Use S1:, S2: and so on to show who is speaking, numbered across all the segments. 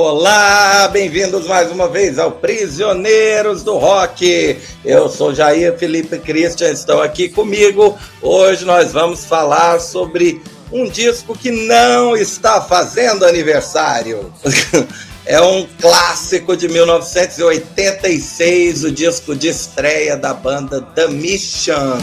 S1: Olá, bem-vindos mais uma vez ao Prisioneiros do Rock. Eu sou Jair Felipe Christian, estão aqui comigo. Hoje nós vamos falar sobre um disco que não está fazendo aniversário. É um clássico de 1986, o disco de estreia da banda The Mission.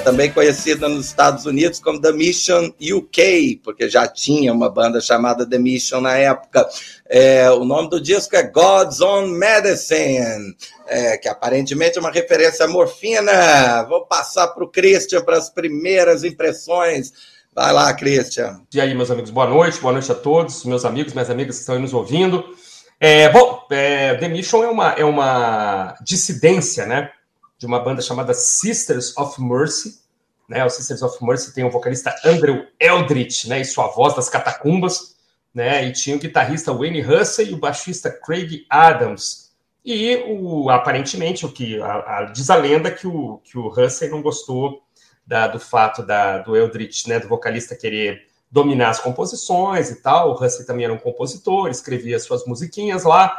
S1: Também conhecida nos Estados Unidos como The Mission UK, porque já tinha uma banda chamada The Mission na época. É, o nome do disco é God's Own Medicine, é, que aparentemente é uma referência à morfina. Vou passar para o Christian para as primeiras impressões. Vai lá, Christian.
S2: E aí, meus amigos, boa noite, boa noite a todos, meus amigos, minhas amigas que estão aí nos ouvindo. É, bom, é, The Mission é uma, é uma dissidência, né? De uma banda chamada Sisters of Mercy. Né? O Sisters of Mercy tem o vocalista Andrew Eldritch né? e sua voz das catacumbas. Né? E tinha o guitarrista Wayne Hussey e o baixista Craig Adams. E o, aparentemente, o que a, a, diz a lenda que o, que o Hussey não gostou da, do fato da, do Eldritch, né, do vocalista, querer dominar as composições e tal. O Hussey também era um compositor, escrevia suas musiquinhas lá.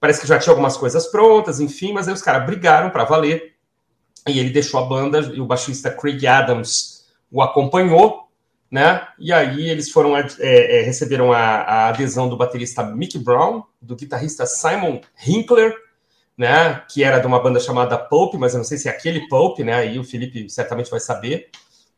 S2: Parece que já tinha algumas coisas prontas, enfim, mas aí os caras brigaram para valer e ele deixou a banda e o baixista Craig Adams o acompanhou, né? E aí eles foram é, é, receberam a, a, adesão do baterista Mick Brown, do guitarrista Simon Hinkler, né? Que era de uma banda chamada Pulp, mas eu não sei se é aquele Pulp, né? Aí o Felipe certamente vai saber.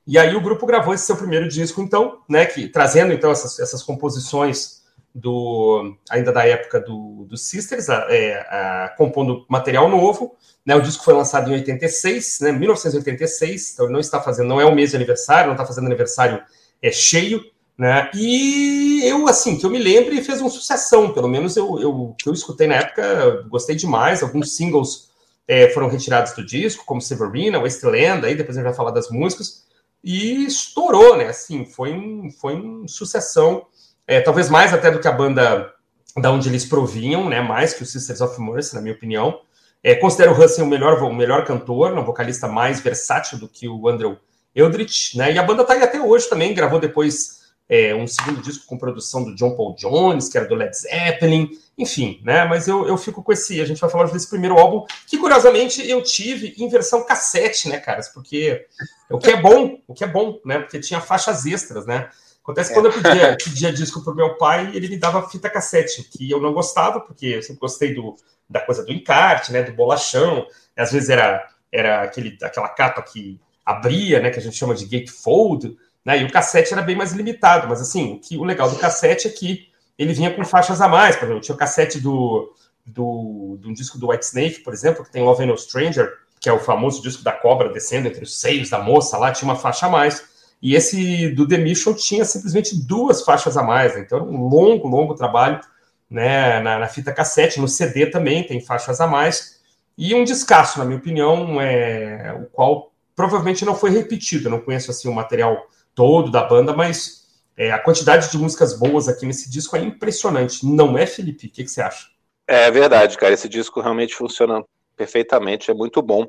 S2: E aí o grupo gravou esse seu primeiro disco, então, né? Que trazendo então essas, essas composições do ainda da época do, do Sisters, a, é, a, compondo material novo né, o disco foi lançado em 86, né, 1986, então não está fazendo, não é o mês de aniversário, não está fazendo aniversário é, cheio, né? E eu, assim, que eu me lembre, fez uma sucessão, pelo menos eu, eu, que eu escutei na época, gostei demais. Alguns singles é, foram retirados do disco, como Severina, Wasteland, aí depois a gente vai falar das músicas, e estourou, né? Assim, foi um, foi uma sucessão, é, talvez mais até do que a banda da onde eles provinham, né? Mais que o Sisters of Mercy, na minha opinião. É, considero o Hansen o melhor, o melhor cantor, um vocalista mais versátil do que o Andrew Eldritch, né? E a banda tá aí até hoje também, gravou depois é, um segundo disco com produção do John Paul Jones, que era do Led Zeppelin, enfim, né? Mas eu, eu fico com esse. A gente vai falar desse primeiro álbum, que curiosamente eu tive em versão cassete, né, caras? Porque o que é bom, o que é bom, né? Porque tinha faixas extras, né? Acontece que quando eu pedia, pedia disco pro meu pai, ele me dava fita cassete, que eu não gostava, porque eu sempre gostei do, da coisa do encarte, né, do bolachão. Às vezes era, era aquele, aquela capa que abria, né, que a gente chama de gatefold, né, e o cassete era bem mais limitado. Mas assim, o, que, o legal do cassete é que ele vinha com faixas a mais. Por exemplo, tinha o cassete do, do, de um disco do White Snake, por exemplo, que tem Love No Stranger, que é o famoso disco da cobra descendo entre os seios da moça lá, tinha uma faixa a mais. E esse do The Mission tinha simplesmente duas faixas a mais, né? então era um longo, longo trabalho né, na, na, fita cassete, no CD também tem faixas a mais, e um descasso, na minha opinião, é, o qual provavelmente não foi repetido. Eu não conheço assim o material todo da banda, mas é, a quantidade de músicas boas aqui nesse disco é impressionante. Não é, Felipe? O que, que você acha?
S3: É verdade, cara. Esse disco realmente funciona perfeitamente, é muito bom.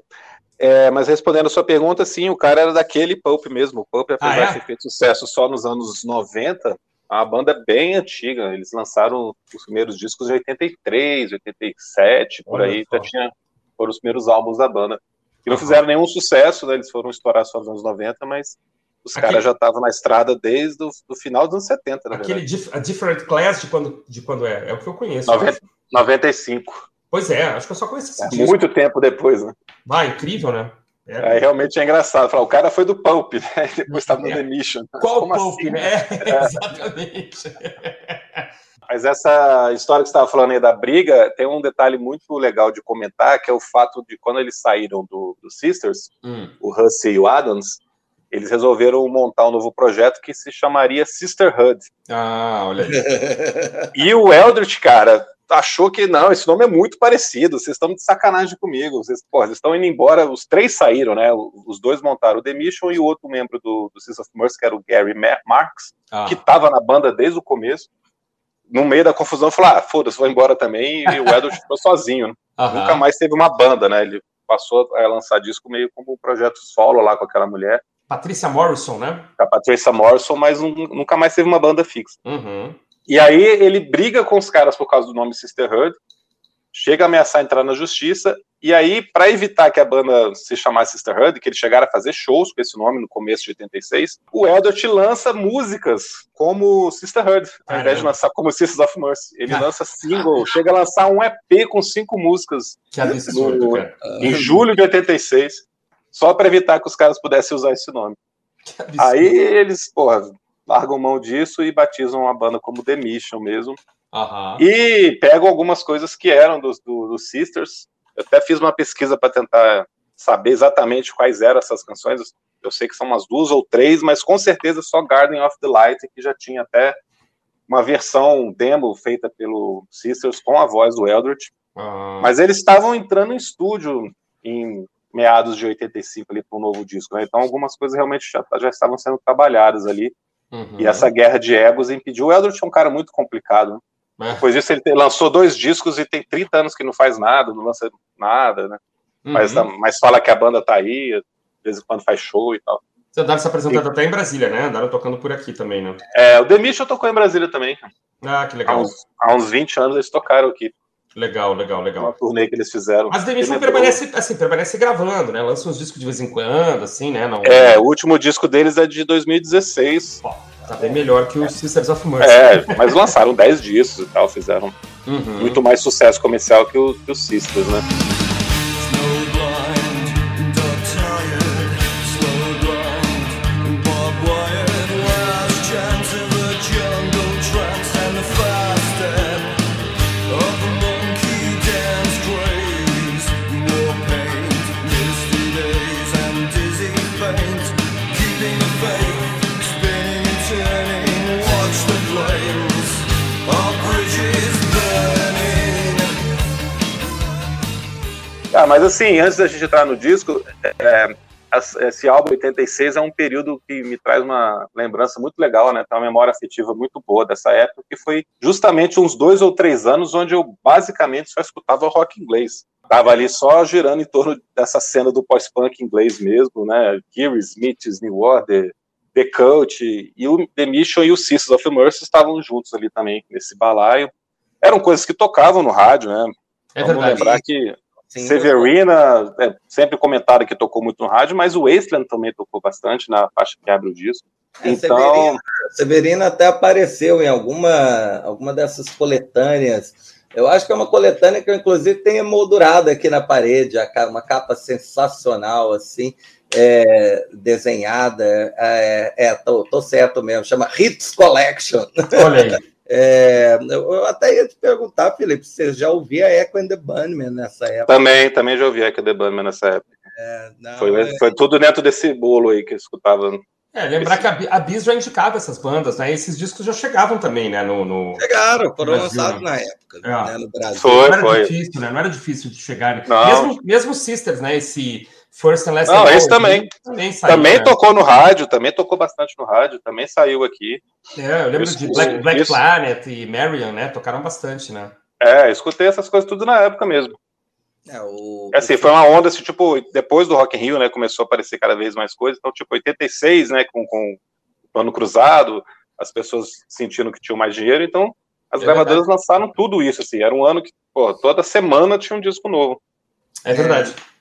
S3: É, mas respondendo a sua pergunta, sim, o cara era daquele Pulp mesmo. O Pulp, apesar ah, é? de ter feito sucesso só nos anos 90, a banda é bem antiga. Eles lançaram os primeiros discos em 83, 87, por Olha aí já tinha foram os primeiros álbuns da banda. E não fizeram nenhum sucesso, né? Eles foram estourar só nos anos 90, mas os Aquele... caras já estavam na estrada desde o final dos anos 70, na
S2: Aquele dif a Different Class de quando, de quando é? É o que eu conheço.
S3: 90, 95.
S2: Pois é, acho que eu só conheço esse
S3: é, disco. Muito tempo depois, né?
S2: Vai, incrível, né?
S3: É. Aí realmente é engraçado. Falar, o cara foi do Pulp, né? Depois estava no é. The Mission.
S2: Qual Como Pulp, assim? né? É, exatamente.
S3: Mas essa história que você estava falando aí da briga, tem um detalhe muito legal de comentar, que é o fato de quando eles saíram do, do Sisters, hum. o Hussey e o Adams, eles resolveram montar um novo projeto que se chamaria Sisterhood.
S2: Ah, olha aí.
S3: e o Eldritch, cara, achou que não, esse nome é muito parecido, vocês estão de sacanagem comigo, vocês, porra, vocês estão indo embora, os três saíram, né? Os dois montaram o The Mission e o outro membro do, do Six of Mercy, que era o Gary Marks, ah. que estava na banda desde o começo. No meio da confusão, falou: ah, foda-se, vou embora também. E o Edward ficou sozinho. Né? Nunca mais teve uma banda, né? Ele passou a lançar disco meio como um projeto solo lá com aquela mulher.
S2: Patrícia Morrison, né?
S3: A Patrícia Morrison, mas um, nunca mais teve uma banda fixa.
S2: Uhum.
S3: E aí ele briga com os caras por causa do nome Sisterhood, chega a ameaçar entrar na justiça, e aí, para evitar que a banda se chamasse Sisterhood, que eles chegaram a fazer shows com esse nome no começo de 86, o Edward lança músicas como Sisterhood, ao invés de lançar como Sisters of Mercy. Ele lança single, chega a lançar um EP com cinco músicas
S2: absurdo, no,
S3: em julho de 86, só para evitar que os caras pudessem usar esse nome. Aí eles, porra, largam mão disso e batizam a banda como The Mission mesmo.
S2: Uhum.
S3: E pegam algumas coisas que eram dos, do, dos Sisters. Eu até fiz uma pesquisa para tentar saber exatamente quais eram essas canções. Eu sei que são umas duas ou três, mas com certeza só Garden of the Light, que já tinha até uma versão demo feita pelo Sisters com a voz do Eldritch.
S2: Uhum.
S3: Mas eles estavam entrando em estúdio em meados de 85 ali para um novo disco, né? Então algumas coisas realmente já, já estavam sendo trabalhadas ali.
S2: Uhum.
S3: E essa guerra de egos impediu. O Eldritch é um cara muito complicado. Né? É. Depois disso, ele lançou dois discos e tem 30 anos que não faz nada, não lança nada, né? Uhum. Mas, mas fala que a banda tá aí, de vez em quando faz show e tal.
S2: Você andaram se apresentando e... até em Brasília, né? Andaram tocando por aqui também, né?
S3: É, o Demission tocou em Brasília também.
S2: Ah, que legal.
S3: Há uns, há uns 20 anos eles tocaram aqui.
S2: Legal, legal, legal.
S3: Uma turnê que eles fizeram.
S2: Mas The Mission permanece, assim, permanece gravando, né? Lança uns discos de vez em quando, assim, né? Não...
S3: É, o último disco deles é de 2016.
S2: Pô, tá bem melhor que o Sisters of Mercy.
S3: É, mas lançaram 10 discos e tal, fizeram
S2: uhum.
S3: muito mais sucesso comercial que o, que o Sisters, né? Mas assim, antes da gente entrar no disco, é, esse álbum 86 é um período que me traz uma lembrança muito legal, né? Tem uma memória afetiva muito boa dessa época, que foi justamente uns dois ou três anos onde eu basicamente só escutava rock inglês. Tava ali só girando em torno dessa cena do pós-punk inglês mesmo, né? Geary Smith, New Order, The Cult e o The Mission e o Sisters of Mercy estavam juntos ali também nesse balaio. Eram coisas que tocavam no rádio, né?
S2: É Vamos
S3: verdade. lembrar que Sim, Severina, é, sempre comentado que tocou muito no rádio, mas o Wasteland também tocou bastante na faixa que abre o disco. É, então...
S1: Severina, Severina, até apareceu em alguma, alguma dessas coletâneas. Eu acho que é uma coletânea que eu, inclusive, tenho emoldurado aqui na parede, uma capa sensacional, assim, é, desenhada. É, é tô, tô certo mesmo, chama Hits Collection.
S2: Olha aí.
S1: É, eu até ia te perguntar, Felipe, você já ouvia Echo and the Bunnymen nessa época?
S3: Também, também já ouvi Echo and the Bunnymen nessa época. É, não, foi, é... foi tudo dentro desse bolo aí que eu escutava.
S2: É, lembrar que a Bis já indicava essas bandas, né? Esses discos já chegavam também, né? No, no
S1: Chegaram, foram lançados né? na época, é. né, no Brasil.
S3: Foi,
S2: não era
S3: foi.
S2: difícil, né? Não era difícil de chegar. Né? Mesmo, mesmo Sisters, né? Esse First and Last
S3: Não, esse também. Também, saiu, também né? tocou no rádio, também tocou bastante no rádio, também saiu aqui.
S2: É, eu lembro isso, de Black, Black Planet e Marion, né? Tocaram bastante, né?
S3: É, escutei essas coisas tudo na época mesmo.
S1: É, o...
S3: é assim, foi uma onda, assim, tipo, depois do Rock in Rio, né, começou a aparecer cada vez mais coisas, então, tipo, 86, né, com, com o plano cruzado, as pessoas sentindo que tinham mais dinheiro, então as é gravadoras verdade. lançaram tudo isso, assim, era um ano que, pô, toda semana tinha um disco novo.
S2: É verdade.
S1: É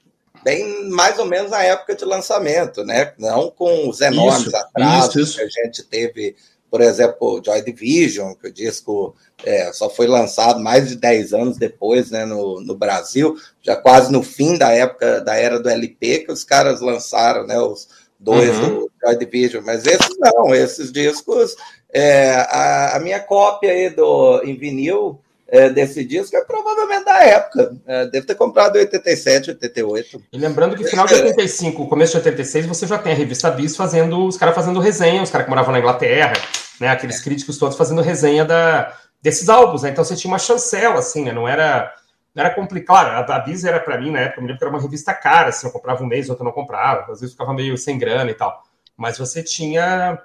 S1: bem mais ou menos na época de lançamento, né? Não com os enormes isso, atrasos isso, isso. que a gente teve, por exemplo, Joy Division, que o disco é, só foi lançado mais de 10 anos depois, né, no, no Brasil, já quase no fim da época da era do LP, que os caras lançaram, né, os dois uhum. do Joy Division, mas esses não, esses discos, é, a, a minha cópia aí do, em vinil é, desse disco é provavelmente da época. É, deve ter comprado em 87, 88.
S2: E lembrando que final de 85, começo de 86, você já tem a revista Bis fazendo, os caras fazendo resenha, os caras que moravam na Inglaterra, né? Aqueles críticos todos fazendo resenha da, desses álbuns, né? Então você tinha uma chancela, assim, né? Não era não era complicado. A, a Bis era para mim, na época, eu me lembro que era uma revista cara, assim, eu comprava um mês, outro não comprava, às vezes ficava meio sem grana e tal. Mas você tinha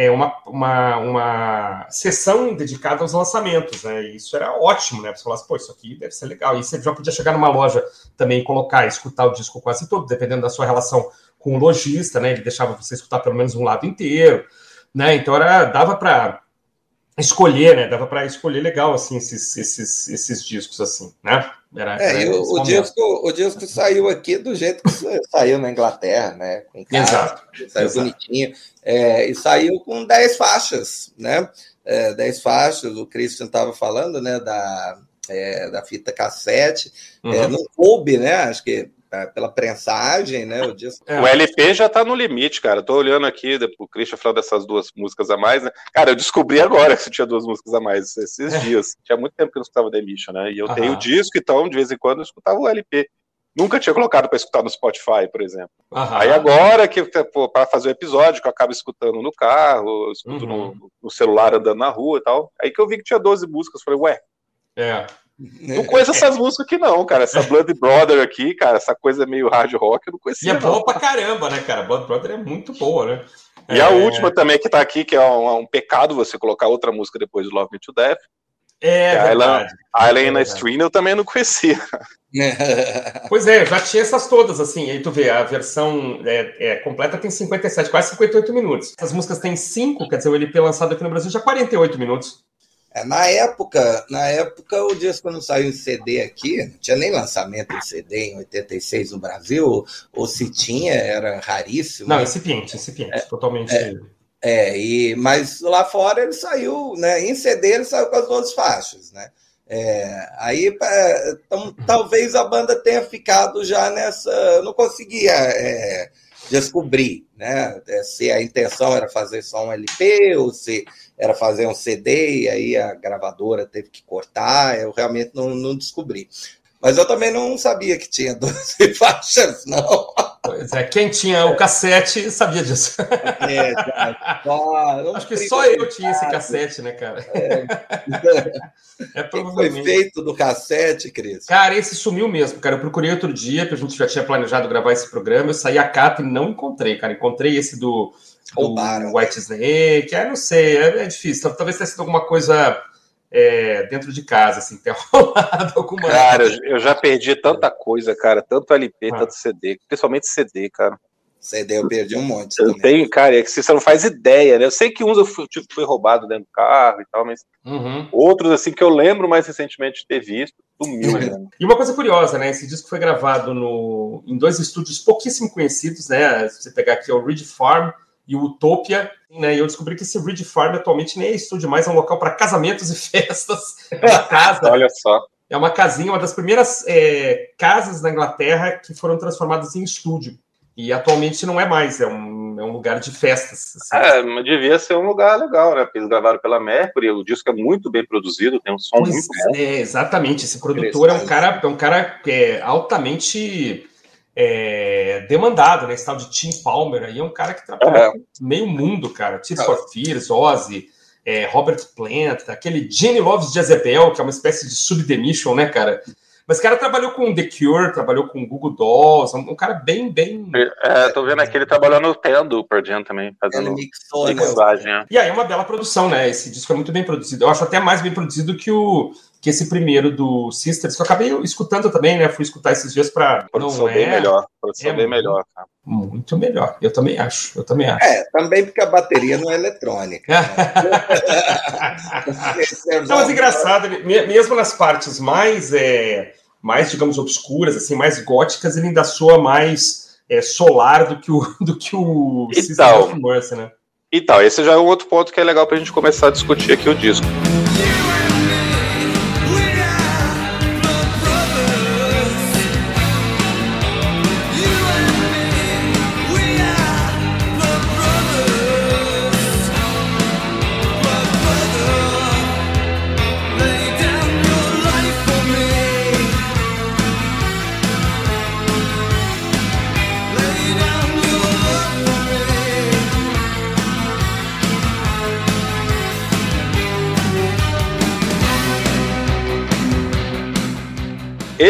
S2: é, uma, uma, uma sessão dedicada aos lançamentos, né? E isso era ótimo, né? Você falasse, pô, isso aqui deve ser legal. E você já podia chegar numa loja também e colocar, escutar o disco quase todo, dependendo da sua relação com o lojista, né? Ele deixava você escutar pelo menos um lado inteiro, né? Então era, dava para escolher, né? Dava para escolher legal assim esses, esses, esses discos assim, né?
S1: Era, é, era o, o disco, o disco saiu aqui do jeito que saiu na Inglaterra, né?
S2: Com Exato.
S1: Saiu
S2: Exato.
S1: bonitinho. É, e saiu com 10 faixas, né? É, 10 faixas, o Christian estava falando, né? Da, é, da fita cassete. É, uhum. Não coube, né? Acho que pela prensagem, né? O, disco...
S3: é. o LP já tá no limite, cara. Tô olhando aqui, o Christian falou dessas duas músicas a mais, né? Cara, eu descobri agora que tinha duas músicas a mais esses é. dias. Tinha muito tempo que eu não escutava The Emission, né? E eu Aham. tenho o disco, então, de vez em quando, eu escutava o LP. Nunca tinha colocado para escutar no Spotify, por exemplo. Aham. Aí agora que para fazer o episódio, que eu acabo escutando no carro, eu escuto uhum. no, no, celular andando na rua e tal. Aí que eu vi que tinha 12 músicas, falei, ué.
S2: É.
S3: Não conheço essas músicas aqui, não, cara. Essa Blood Brother aqui, cara, essa coisa meio hard rock, eu não conhecia.
S2: E é boa pra caramba, né, cara? Blood Brother é muito boa, né?
S3: E é... a última também que tá aqui, que é um, um, pecado você colocar outra música depois de Love Me to Death.
S2: É, é
S3: Island, Island é Stream eu também não conhecia.
S2: pois é, já tinha essas todas, assim. Aí tu vê, a versão é, é, completa tem 57, quase 58 minutos. Essas músicas têm 5, quer dizer, o LP lançado aqui no Brasil já 48 minutos.
S1: É, na época, na época o disco não saiu em CD aqui, não tinha nem lançamento de CD em 86 no Brasil, ou se tinha, era raríssimo.
S2: Não, incipiente, incipiente, é, totalmente.
S1: É, é, e, mas lá fora ele saiu, né? Em CD ele saiu com as duas faixas, né? É, aí então, talvez a banda tenha ficado já nessa. Não conseguia é, descobrir né, se a intenção era fazer só um LP ou se era fazer um CD e aí a gravadora teve que cortar, eu realmente não, não descobri. Mas eu também não sabia que tinha 12 faixas, não.
S2: Pois é, quem tinha o cassete sabia disso. É, só, Acho que só eu tinha esse cassete, né, cara? É,
S1: é provavelmente. foi feito do cassete, Cris?
S2: Cara, esse sumiu mesmo, cara. Eu procurei outro dia, porque a gente já tinha planejado gravar esse programa, eu saí a capa e não encontrei, cara. Encontrei esse do, do White Snake, é, não sei, é, é difícil. Talvez tenha sido alguma coisa é, dentro de casa, assim, ter rolado alguma
S3: Cara, eu já perdi tanta coisa, cara, tanto LP, ah. tanto CD, principalmente CD, cara.
S1: CD eu perdi um monte.
S3: Eu também. tenho, cara, é que você não faz ideia, né? Eu sei que uns eu fui, tipo, fui roubado dentro do carro e tal, mas uhum. outros, assim, que eu lembro mais recentemente de ter visto, sumiu.
S2: Né? e uma coisa curiosa, né? Esse disco foi gravado no, em dois estúdios pouquíssimo conhecidos, né? Se você pegar aqui é o Ridge Farm e o Utopia, né? E eu descobri que esse Ridge Farm atualmente nem é estúdio mais, é um local para casamentos e festas. É uma casa.
S3: Olha só.
S2: É uma casinha, uma das primeiras é, casas da Inglaterra que foram transformadas em estúdio. E atualmente não é mais, é um, é um lugar de festas.
S3: Assim. É, devia ser um lugar legal, né? Porque eles gravaram pela Mercury, o disco é muito bem produzido, tem um som pois muito bom.
S2: É, exatamente. Esse produtor é um cara, é um cara é, altamente é, demandado, né? Esse tal de Tim Palmer aí é um cara que trabalha é. meio mundo, cara. Tears for Fears, Ozzy, é, Robert Plant, aquele Jenny Loves Jezebel, que é uma espécie de subdemission, né, cara? Mas o cara trabalhou com The Cure, trabalhou com Google Dolls, um, cara bem, bem.
S3: É, tô vendo aqui, ele trabalhou no Tendo Pearl Jam também, fazendo mixou, né? mixagem. Né?
S2: E aí é uma bela produção, né? Esse disco é muito bem produzido. Eu acho até mais bem produzido que o que esse primeiro do Sisters, que eu acabei escutando também, né? Fui escutar esses dias para
S3: Produção não bem é... melhor. Produção é bem melhor, cara.
S2: Muito melhor. Eu também acho. Eu também acho.
S1: É, também porque a bateria não é eletrônica. Né?
S2: não, mas engraçado, mesmo nas partes mais, é, mais, digamos, obscuras, assim, mais góticas, ele ainda soa mais é, solar do que o, do que o
S3: então, System of Mercy, né? Então, esse já é um outro ponto que é legal para a gente começar a discutir aqui o disco.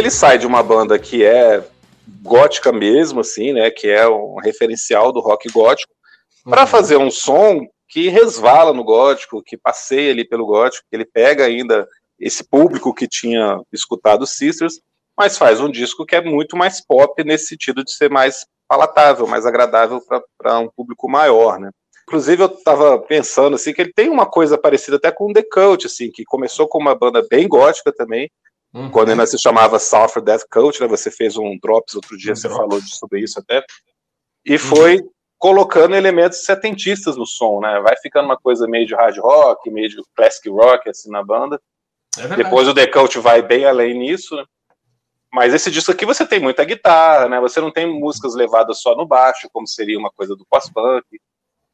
S3: Ele sai de uma banda que é gótica mesmo, assim, né? Que é um referencial do rock gótico, para uhum. fazer um som que resvala no gótico, que passeia ali pelo gótico, que ele pega ainda esse público que tinha escutado Sisters, mas faz um disco que é muito mais pop nesse sentido de ser mais palatável, mais agradável para um público maior, né? Inclusive, eu estava pensando assim que ele tem uma coisa parecida até com o The Cult, assim, que começou com uma banda bem gótica também, uhum. quando ainda se chamava Sulfur Death Cult, né? Você fez um Drops outro dia, um você drops. falou sobre isso até. E uhum. foi colocando elementos setentistas no som, né? Vai ficando uma coisa meio de hard rock, meio de classic rock, assim, na banda. É Depois o The Cult vai bem além nisso, né? Mas esse disco aqui você tem muita guitarra, né? Você não tem músicas levadas só no baixo, como seria uma coisa do pós-punk.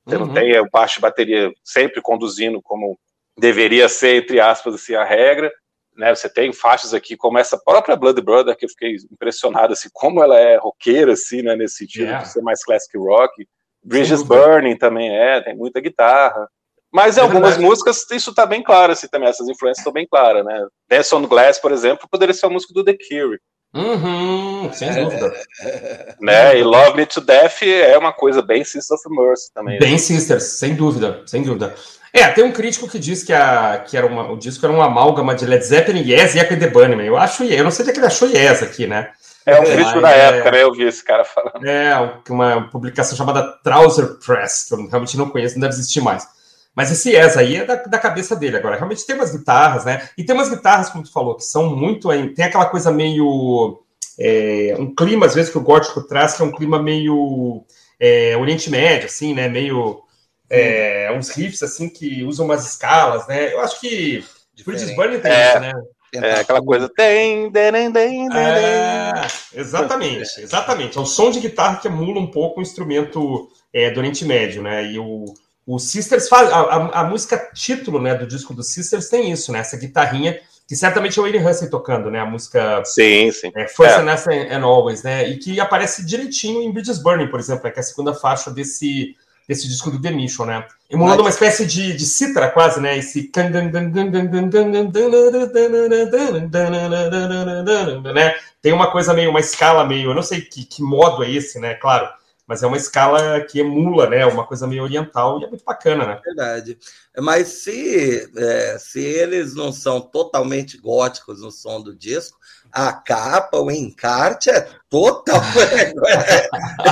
S3: Você uhum. não tem o baixo e bateria sempre conduzindo como deveria ser, entre aspas, assim, a regra. Né, você tem faixas aqui como essa própria Blood Brother, que eu fiquei impressionado, assim, como ela é roqueira, assim, né, nesse sentido yeah. de ser mais classic rock. Bridges Burning também é, tem muita guitarra. Mas em é algumas verdade. músicas isso tá bem claro, assim, também, essas influências estão bem claras, né? Dance on Glass, por exemplo, poderia ser uma música do The Cure.
S2: Uhum, sem é. dúvida.
S3: né? E Love Me to Death é uma coisa bem Sisters of Mercy também.
S2: Bem né? Sisters, sem dúvida, sem dúvida. É, tem um crítico que diz que, a, que era uma, o disco era uma amálgama de Led Zeppelin, Yes e Echo the Bunnyman. Eu acho, eu não sei se é que ele achou Yes aqui, né?
S3: É um crítico da é, época, né? Eu vi esse cara falando.
S2: É, uma publicação chamada Trouser Press, que eu realmente não conheço, não deve existir mais. Mas esse Yes aí é da, da, cabeça dele agora. Realmente tem umas guitarras, né? E tem umas guitarras, como tu falou, que são muito. Tem aquela coisa meio. É, um clima, às vezes, que o gótico traz, que é um clima meio. É, Oriente Médio, assim, né? Meio. É, uns riffs, assim, que usam umas escalas, né? Eu acho que. Bridges Burning tem
S3: é. isso, né? É aquela coisa. Tem,
S2: é, exatamente, exatamente. É o som de guitarra que emula um pouco o instrumento é, do Oriente Médio, né? E o, o Sisters faz. A, a, a, música título né, do disco do Sisters tem isso, né? Essa guitarrinha, que certamente é o Willie Hussey tocando, né? A música.
S3: Sim, sim.
S2: É, First é. and Always, né? E que aparece direitinho em Bridges Burning, por exemplo, né, que é a segunda faixa desse desse disco do The Mission, né? Emulando uma espécie de, de cítara quase, né? Esse né? Tem uma coisa meio, uma escala meio, eu não sei que, que modo é esse, né? Claro, mas é uma escala que emula, né? Uma coisa meio oriental e é muito bacana, né?
S1: Verdade. Mas se, é, se eles não são totalmente góticos no som do disco, a capa, o encarte é total.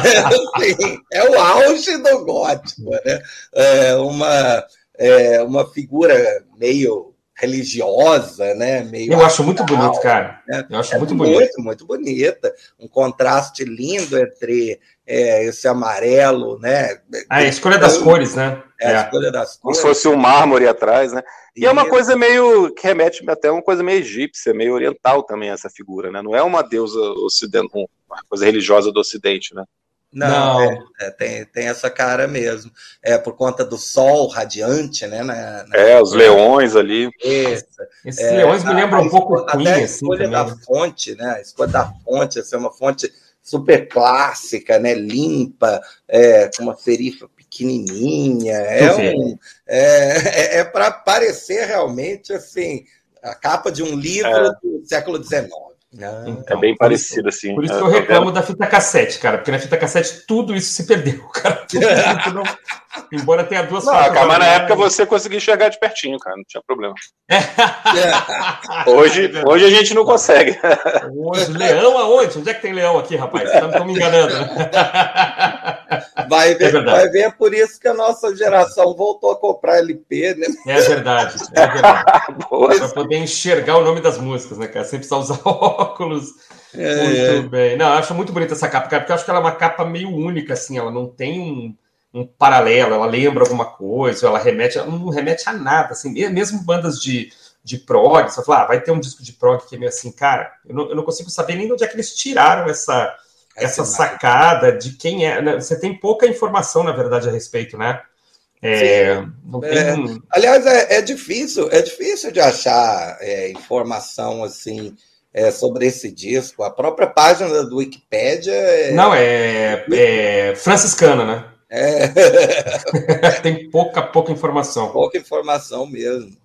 S1: é, assim, é o auge do gótico, né? É uma, é uma figura meio religiosa, né? Meio
S2: eu acho muito bonito, cara. Né? Eu acho
S1: é
S2: muito, bonito.
S1: Muito, muito bonita. Um contraste lindo entre é, esse amarelo, né?
S2: Ah, a escolha das cores, né?
S1: É, a é. escolha das
S3: cores. Como se fosse um mármore atrás, né? E, é uma coisa meio que remete até uma coisa meio egípcia, meio oriental também essa figura, né? Não é uma deusa ocidental, uma coisa religiosa do Ocidente, né?
S1: Não, Não. É, é, tem, tem essa cara mesmo. É por conta do sol radiante, né? Na,
S3: na... É, os leões ali.
S2: Esse, Esses é, leões me lembram um pouco
S1: Queen, até a assim, escolha da né? fonte, né? A escolha da fonte, essa é uma fonte super clássica, né? Limpa, é, com uma serifa pequenininha. É, um, é, é, é para parecer realmente assim a capa de um livro é. do século XIX.
S3: Ah, então, é bem parecido, assim.
S2: Por isso que eu reclamo da fita cassete, cara, porque na fita cassete tudo isso se perdeu, cara. Tudo, não... Embora tenha duas
S3: não, cara, mas na época você conseguia enxergar de pertinho, cara, não tinha problema. É. hoje, é hoje a gente não consegue.
S2: Hoje, leão aonde? Onde é que tem leão aqui, rapaz? Estão me enganando. Né?
S1: Vai ver, é vai ver, é por isso que a nossa geração voltou a comprar LP, né?
S2: É verdade, é verdade. Para poder enxergar o nome das músicas, né, cara? Sem precisar usar óculos. É, muito bem. Não, eu acho muito bonita essa capa, cara, porque eu acho que ela é uma capa meio única, assim, ela não tem um um paralelo, ela lembra alguma coisa, ela remete, ela não remete a nada, assim, mesmo bandas de, de prog, você fala, ah, vai ter um disco de prog que é meio assim, cara, eu não, eu não consigo saber nem de onde é que eles tiraram essa, essa sacada de quem é, né? você tem pouca informação, na verdade, a respeito, né?
S1: É, tem... é, aliás, é, é, difícil, é difícil de achar é, informação assim é, sobre esse disco. A própria página do Wikipedia. É
S2: não, é, é franciscana, né? É. Tem pouca, pouca informação.
S1: Pouca informação mesmo.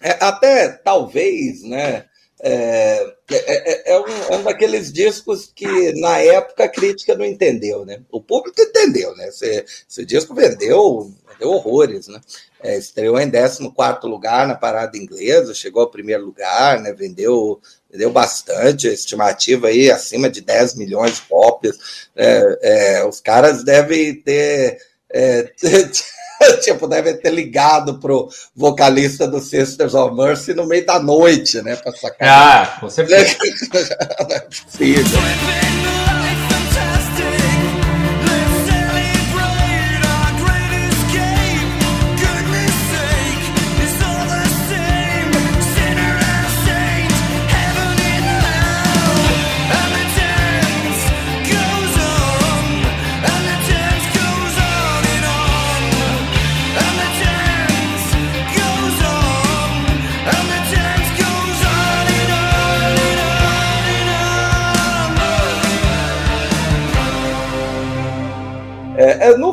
S1: É, até talvez, né? É, é, é, um, é, um, daqueles discos que na época a crítica não entendeu, né? O público entendeu, né? Esse, esse disco vendeu, vendeu horrores, né? É, estreou em 14 lugar na parada inglesa, chegou ao primeiro lugar, né? Vendeu, vendeu bastante, estimativa aí acima de 10 milhões de cópias. Né? É, os caras devem ter. É, tipo, deve ter ligado pro vocalista do Sisters of Mercy no meio da noite, né? Pra sacar.
S2: Ah, com certeza.
S1: Não é possível.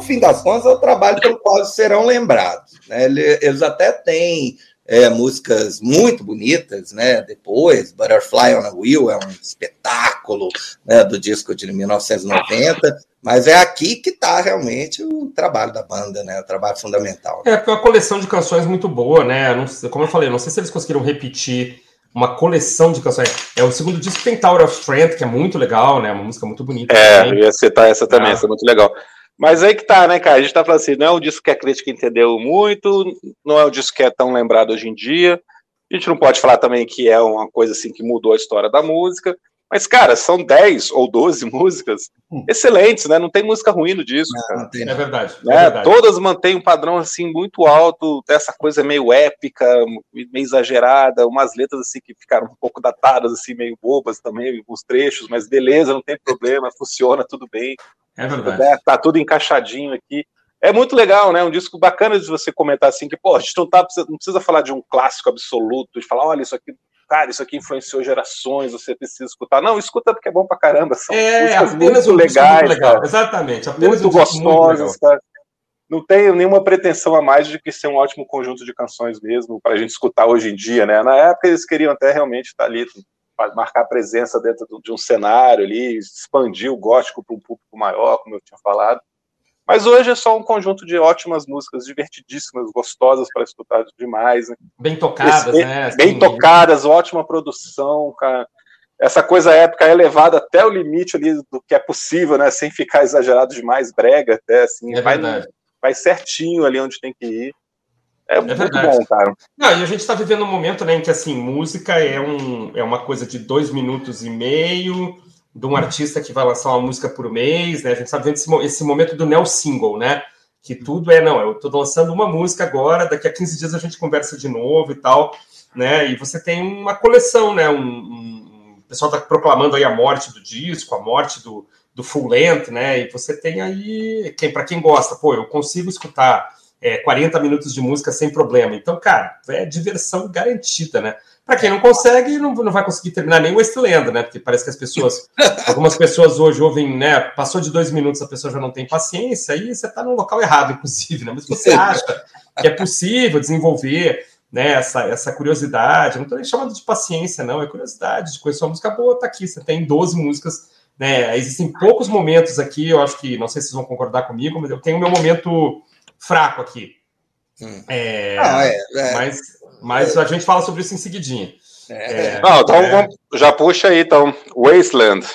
S1: Fim das contas, é o trabalho pelo qual serão lembrados. Né? Eles até têm é, músicas muito bonitas, né? Depois, Butterfly on a Wheel é um espetáculo né, do disco de 1990, mas é aqui que está realmente o trabalho da banda, né? O trabalho fundamental.
S2: É, porque é uma coleção de canções muito boa, né? Não, como eu falei, não sei se eles conseguiram repetir uma coleção de canções. É o segundo disco tem Tower of Strength, que é muito legal, né? Uma música muito bonita.
S3: É, também. eu ia citar essa também, ah. essa é muito legal. Mas aí que tá, né, cara? A gente tá falando assim, não é um disco que a crítica entendeu muito, não é um disco que é tão lembrado hoje em dia. A gente não pode falar também que é uma coisa assim que mudou a história da música. Mas, cara, são 10 ou 12 músicas hum. excelentes, né? Não tem música ruim no disco.
S2: Não, não tem, é verdade.
S3: É, é verdade. Todas mantêm um padrão assim muito alto, essa coisa meio épica, meio exagerada, umas letras assim que ficaram um pouco datadas, assim, meio bobas também, alguns trechos, mas beleza, não tem problema, funciona tudo bem.
S2: É verdade. É,
S3: tá tudo encaixadinho aqui. É muito legal, né? Um disco bacana de você comentar assim, que, pô, a gente não, tá, não precisa falar de um clássico absoluto, de falar, olha, isso aqui, cara, isso aqui influenciou gerações, você precisa escutar. Não, escuta porque é bom pra caramba. São
S2: é, músicas muito legais. Muito legal.
S3: Exatamente. Muito gostosas, cara. Não tenho nenhuma pretensão a mais de que ser um ótimo conjunto de canções mesmo, para a gente escutar hoje em dia, né? Na época eles queriam até realmente estar ali marcar presença dentro de um cenário ali, expandir o gótico para um público maior, como eu tinha falado. Mas hoje é só um conjunto de ótimas músicas, divertidíssimas, gostosas para escutar demais. Né?
S2: Bem tocadas, Esse, né?
S3: Bem assim, tocadas, ótima produção, cara. Essa coisa épica é levada até o limite ali do que é possível, né? Sem ficar exagerado demais, brega até, assim.
S2: É vai,
S3: vai certinho ali onde tem que ir. É, é muito verdade. bom, cara.
S2: Não, e a gente está vivendo um momento né, em que assim, música é, um, é uma coisa de dois minutos e meio, de um artista que vai lançar uma música por mês, né? A gente está vivendo esse, esse momento do neo single, né? Que tudo é, não, eu estou lançando uma música agora, daqui a 15 dias a gente conversa de novo e tal, né? E você tem uma coleção, né? Um, um o pessoal está proclamando aí a morte do disco, a morte do, do full length, né? E você tem aí, quem, para quem gosta, pô, eu consigo escutar é, 40 minutos de música sem problema. Então, cara, é diversão garantida, né? Para quem não consegue, não, não vai conseguir terminar nem o Westland, né? Porque parece que as pessoas, algumas pessoas hoje ouvem, né? Passou de dois minutos, a pessoa já não tem paciência, aí você está no local errado, inclusive, né? Mas você acha que é possível desenvolver né, essa, essa curiosidade, não estou nem chamando de paciência, não, é curiosidade de conhecer uma música boa, tá aqui, você tem 12 músicas, né, existem poucos momentos aqui, eu acho que, não sei se vocês vão concordar comigo, mas eu tenho o meu momento fraco aqui. Hum. É, ah, é, é, mas mas a gente fala sobre isso em seguidinha.
S3: É. é. Não, então é. já puxa aí, então. Wasteland.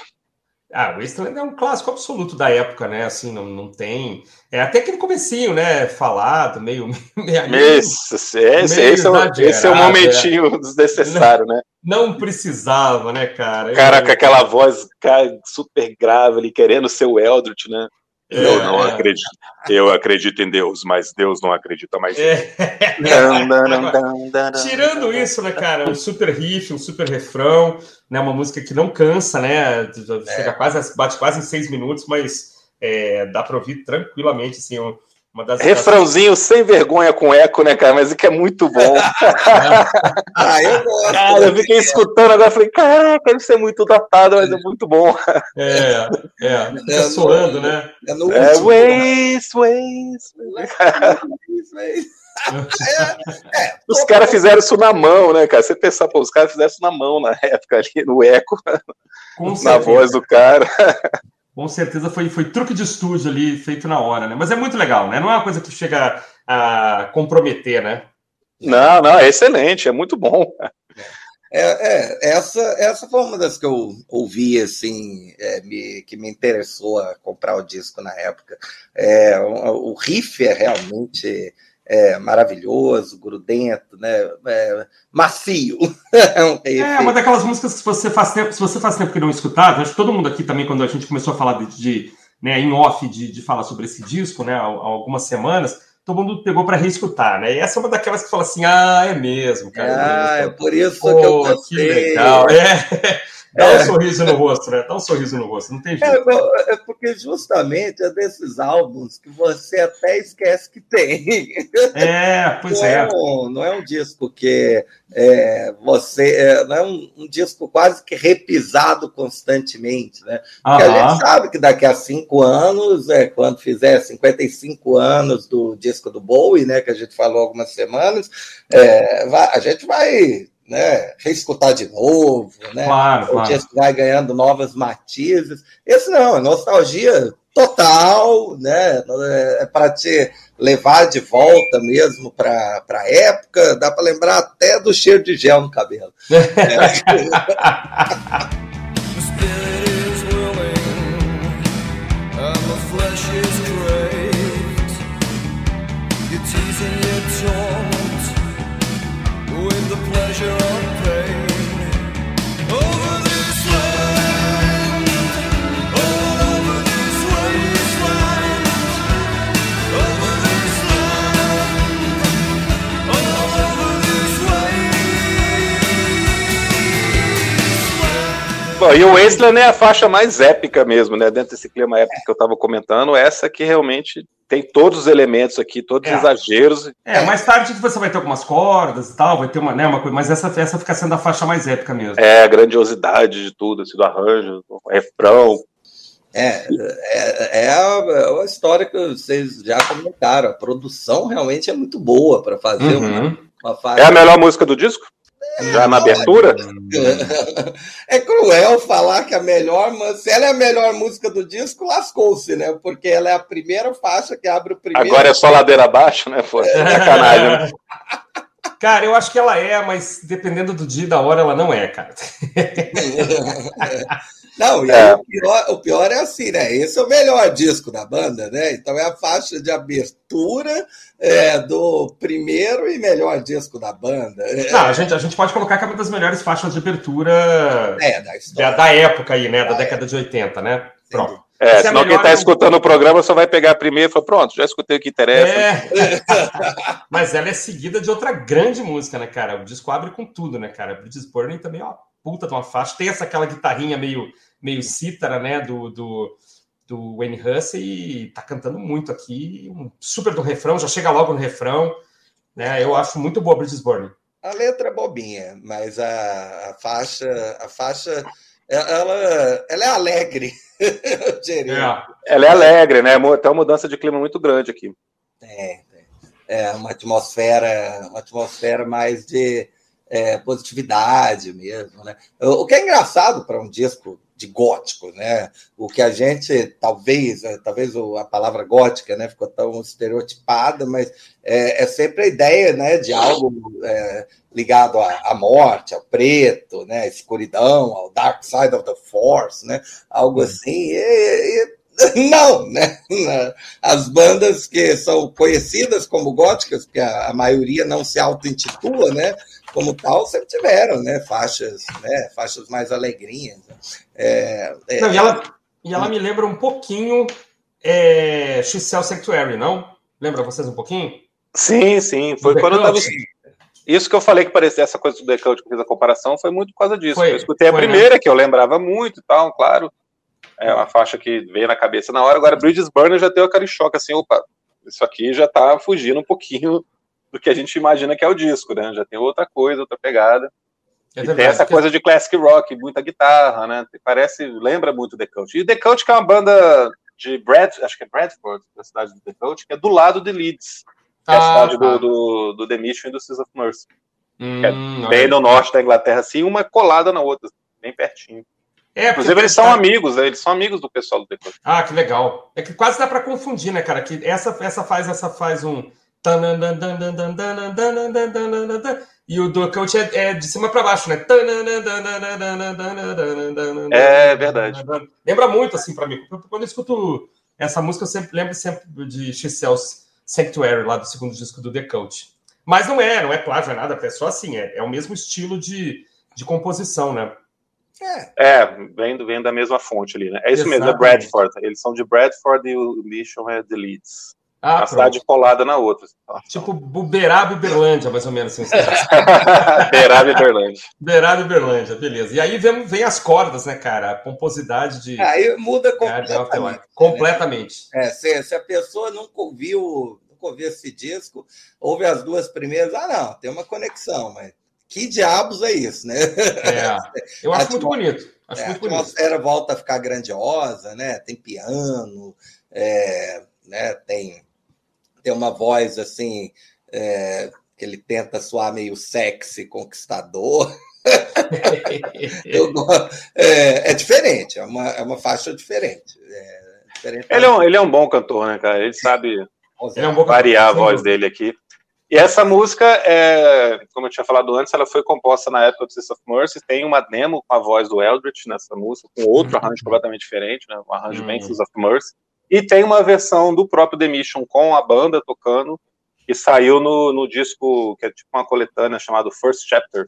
S2: Ah, Wasteland é um clássico absoluto da época, né? Assim, não, não tem. É até aquele comecinho, né? Falado, meio.
S3: meio esse, esse, meio esse, é, o, esse é o momentinho é. desnecessário, né?
S2: Não precisava, né, cara?
S3: Caraca, Eu... aquela voz cara, super grave ali, querendo ser o Eldritch, né? Eu é, não é. acredito. Eu acredito em Deus, mas Deus não acredita mais. É.
S2: Tirando isso, né, cara? Um super riff, um super refrão, né? Uma música que não cansa, né? Chega é. quase, bate quase em seis minutos, mas é, dá para ouvir tranquilamente, assim. Um,
S3: uma das Refrãozinho sem vergonha com eco, né, cara? Mas que é muito bom. ah, eu gosto. Cara, eu fiquei escutando agora, falei, caraca, isso é muito datado, mas é muito bom.
S2: É, é. Fica é, soando, né?
S3: É, no é Waze, Waze. é, é, os caras fizeram isso na mão, né, cara? Você pensar, pô, os caras fizeram isso na mão na época ali, no eco, na voz do cara.
S2: Com certeza foi, foi truque de estúdio ali, feito na hora, né? Mas é muito legal, né? Não é uma coisa que chega a comprometer, né?
S3: Não, não, é excelente, é muito bom.
S1: É, é, essa, essa foi uma das que eu ouvi, assim, é, me, que me interessou a comprar o disco na época. É, o, o riff é realmente é, maravilhoso, grudento, né? É, macio.
S2: é, é uma daquelas músicas que você faz tempo, se você faz tempo que não escutava, acho que todo mundo aqui também, quando a gente começou a falar de, de né, em off de, de falar sobre esse disco, né, há, há algumas semanas todo mundo pegou para reescutar, né? E essa é uma daquelas que fala assim, ah, é mesmo, cara.
S1: Ah, é, é por isso Pô, que eu gostei. Que legal.
S2: É. Dá um é. sorriso no rosto, né? Dá um sorriso no rosto, não tem jeito.
S1: É, é, porque justamente é desses álbuns que você até esquece que tem.
S2: É, pois
S1: não
S2: é.
S1: é um, não é um disco que é, você. É, não é um, um, disco quase que repisado constantemente, né? Porque a gente sabe que daqui a cinco anos, é, quando fizer 55 anos do disco do Bowie, né? Que a gente falou algumas semanas, é, a gente vai né, reescutar de novo, né?
S2: Claro,
S1: o claro. vai ganhando novas matizes. Esse não, é nostalgia total, né? É para te levar de volta mesmo para a época. Dá para lembrar até do cheiro de gel no cabelo. é.
S3: Bom, e o Wasteland é a faixa mais épica mesmo, né? Dentro desse clima épico que eu estava comentando, essa que realmente tem todos os elementos aqui, todos os é. exageros.
S2: É, mais tarde você vai ter algumas cordas e tal, vai ter uma, né, uma coisa, mas essa, essa fica sendo a faixa mais épica mesmo.
S3: É, a grandiosidade de tudo, assim, do arranjo, o refrão.
S1: É, é, é, a, é a história que vocês já comentaram. A produção realmente é muito boa para fazer uhum. uma, uma
S3: faixa. É a melhor música do disco? Já na abertura?
S1: É cruel falar que a melhor, se ela é a melhor música do disco, lascou-se, né? Porque ela é a primeira faixa que abre o primeiro.
S3: Agora é só ladeira abaixo, né? Pô, é sacanagem, né?
S2: Cara, eu acho que ela é, mas dependendo do dia e da hora, ela não é, cara.
S1: Não, e é. o, pior, o pior é assim, né? Esse é o melhor disco da banda, né? Então é a faixa de abertura é, do primeiro e melhor disco da banda.
S2: Não, a gente, a gente pode colocar que é uma das melhores faixas de abertura é, da, da, da, época aí, né? Da, década de 80, né? Pronto.
S3: É, Essa senão é quem está escutando o programa só vai pegar a primeira e falar, pronto, já escutei o que interessa. É.
S2: Mas ela é seguida de outra grande música, né, cara? O disco abre com tudo, né, cara? Bridges Burning também, ó, puta de uma faixa. Tem essa aquela guitarrinha meio, meio cítara, né, do, do, do Wayne Hussey, e tá cantando muito aqui. Um super do refrão, já chega logo no refrão. Né, eu acho muito boa Bridges Burning.
S1: A letra é bobinha, mas a, a faixa, a faixa, ela, ela é alegre.
S3: é. Ela é alegre, né? Tem uma mudança de clima muito grande aqui.
S1: É, é uma atmosfera, uma atmosfera mais de é, positividade mesmo, né? O que é engraçado para um disco de gótico, né? O que a gente talvez, é, talvez a palavra gótica, né, ficou tão estereotipada, mas é, é sempre a ideia, né, de algo é, ligado à, à, morte, ao preto, né, à escuridão, ao dark side of the force, né? Algo uhum. assim. E, e, não, né? As bandas que são conhecidas como góticas, porque a, a maioria não se auto-intitula, né? como tal, sempre tiveram, né? Faixas, né? Faixas mais alegrinhas. É,
S2: é... Não, e, ela, e ela me lembra um pouquinho é, X-Cell Sanctuary, não? Lembra vocês um pouquinho?
S3: Sim, sim. Foi quando eu tava. Isso que eu falei que parecia essa coisa do Decant que fiz a comparação foi muito por causa disso. Foi, eu escutei a né? primeira, né? que eu lembrava muito e tal, claro. É uma faixa que veio na cabeça na hora. Agora, Bridges Burner já deu aquele choque assim, opa, isso aqui já tá fugindo um pouquinho do que a gente imagina que é o disco, né? Já tem outra coisa, outra pegada. É e tem essa coisa de classic rock, muita guitarra, né? Parece, lembra muito The Cult. E The Cult que é uma banda de Brad, acho que é Bradford, da cidade do The Cult, que é do lado de Leeds. é a ah, cidade tá. do, do, do The Mission e do Seas of Mercy. Hum, é bem no norte da Inglaterra, assim, uma colada na outra, bem pertinho. É, Inclusive, eles são tá... amigos, né? eles são amigos do pessoal do The Coach.
S2: Ah, que legal. É que quase dá para confundir, né, cara? Que essa, essa faz essa faz um. E o do Coach é, é de cima para baixo, né?
S3: É verdade.
S2: Lembra muito, assim, para mim. Quando eu escuto essa música, eu sempre lembro sempre de X-Cells Sanctuary, lá do segundo disco do The Coach. Mas não é, não é plágio, é nada, é só assim, é, é o mesmo estilo de, de composição, né?
S3: É, é vem, vem da mesma fonte ali, né? É isso Exatamente. mesmo, é Bradford. Eles são de Bradford e o Mission é de Leeds. Ah, a cidade colada na outra.
S2: Tipo Buberaba e Berlândia, mais ou menos assim.
S3: Beraba e Berlândia.
S2: Beraba e Berlândia, beleza. E aí vem, vem as cordas, né, cara? A pomposidade de.
S1: Aí muda completamente.
S2: Né? Completamente.
S1: É, se, se, a pessoa nunca ouviu, nunca ouviu esse disco, ouve as duas primeiras, ah, não, tem uma conexão, mas que diabos é isso, né? É,
S2: eu acho muito bonito. Acho
S1: é,
S2: muito
S1: a atmosfera volta a ficar grandiosa, né? Tem piano, é, né? tem tem uma voz assim é, que ele tenta soar meio sexy, conquistador. Eu, é, é, diferente, é uma, é uma faixa diferente. É,
S3: diferente ele, é um, ele é um bom cantor, né, cara? Ele sabe ele é um variar cantor, a voz dele aqui. E essa música, é, como eu tinha falado antes, ela foi composta na época do Sisters of Mercy. Tem uma demo com a voz do Eldritch nessa música, com outro uhum. arranjo completamente diferente, né? um arranjo uhum. bem Sisters of Mercy. E tem uma versão do próprio The Mission com a banda tocando, que saiu no, no disco, que é tipo uma coletânea chamado First Chapter,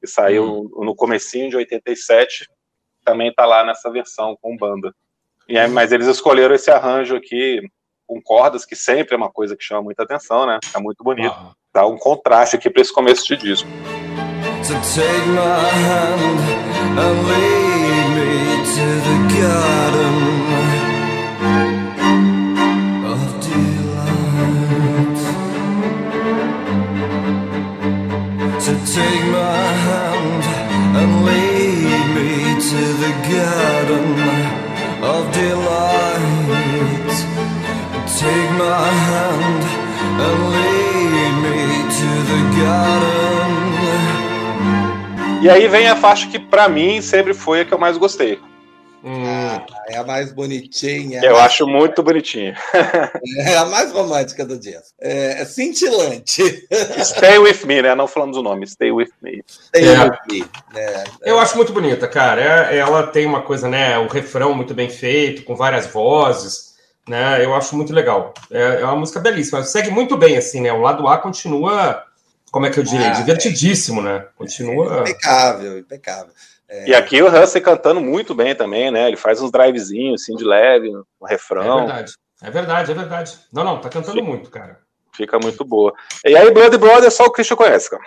S3: que saiu uhum. no comecinho de 87, também tá lá nessa versão com banda. E aí, mas eles escolheram esse arranjo aqui com cordas, que sempre é uma coisa que chama muita atenção, né? É muito bonito. Uhum. Dá um contraste aqui para esse começo de disco. So take my hand and lead me to the garden. Garden of delight. Take my hand and lead me to the garden. E aí vem a faixa que para mim sempre foi a que eu mais gostei.
S1: Hum. Ah, é a mais bonitinha.
S3: Eu
S1: mais...
S3: acho muito bonitinha.
S1: É a mais romântica do disco. É, é cintilante.
S3: Stay with me, né? Não falamos o nome. Stay with me.
S2: Stay é. with me. É, Eu acho muito bonita, cara. É, ela tem uma coisa, né? O refrão muito bem feito, com várias vozes. Né? Eu acho muito legal. É, é uma música belíssima. Segue muito bem, assim, né? O lado A continua, como é que eu diria? Ah, Divertidíssimo, né? Continua.
S1: impecável, impecável.
S3: É... E aqui o Hussey cantando muito bem também, né? Ele faz uns drivezinhos assim de leve, um refrão.
S2: É verdade, é verdade, é verdade. Não, não, tá cantando muito, cara.
S3: Fica muito boa. E aí, Blood Brother, só o Christian conhece, cara.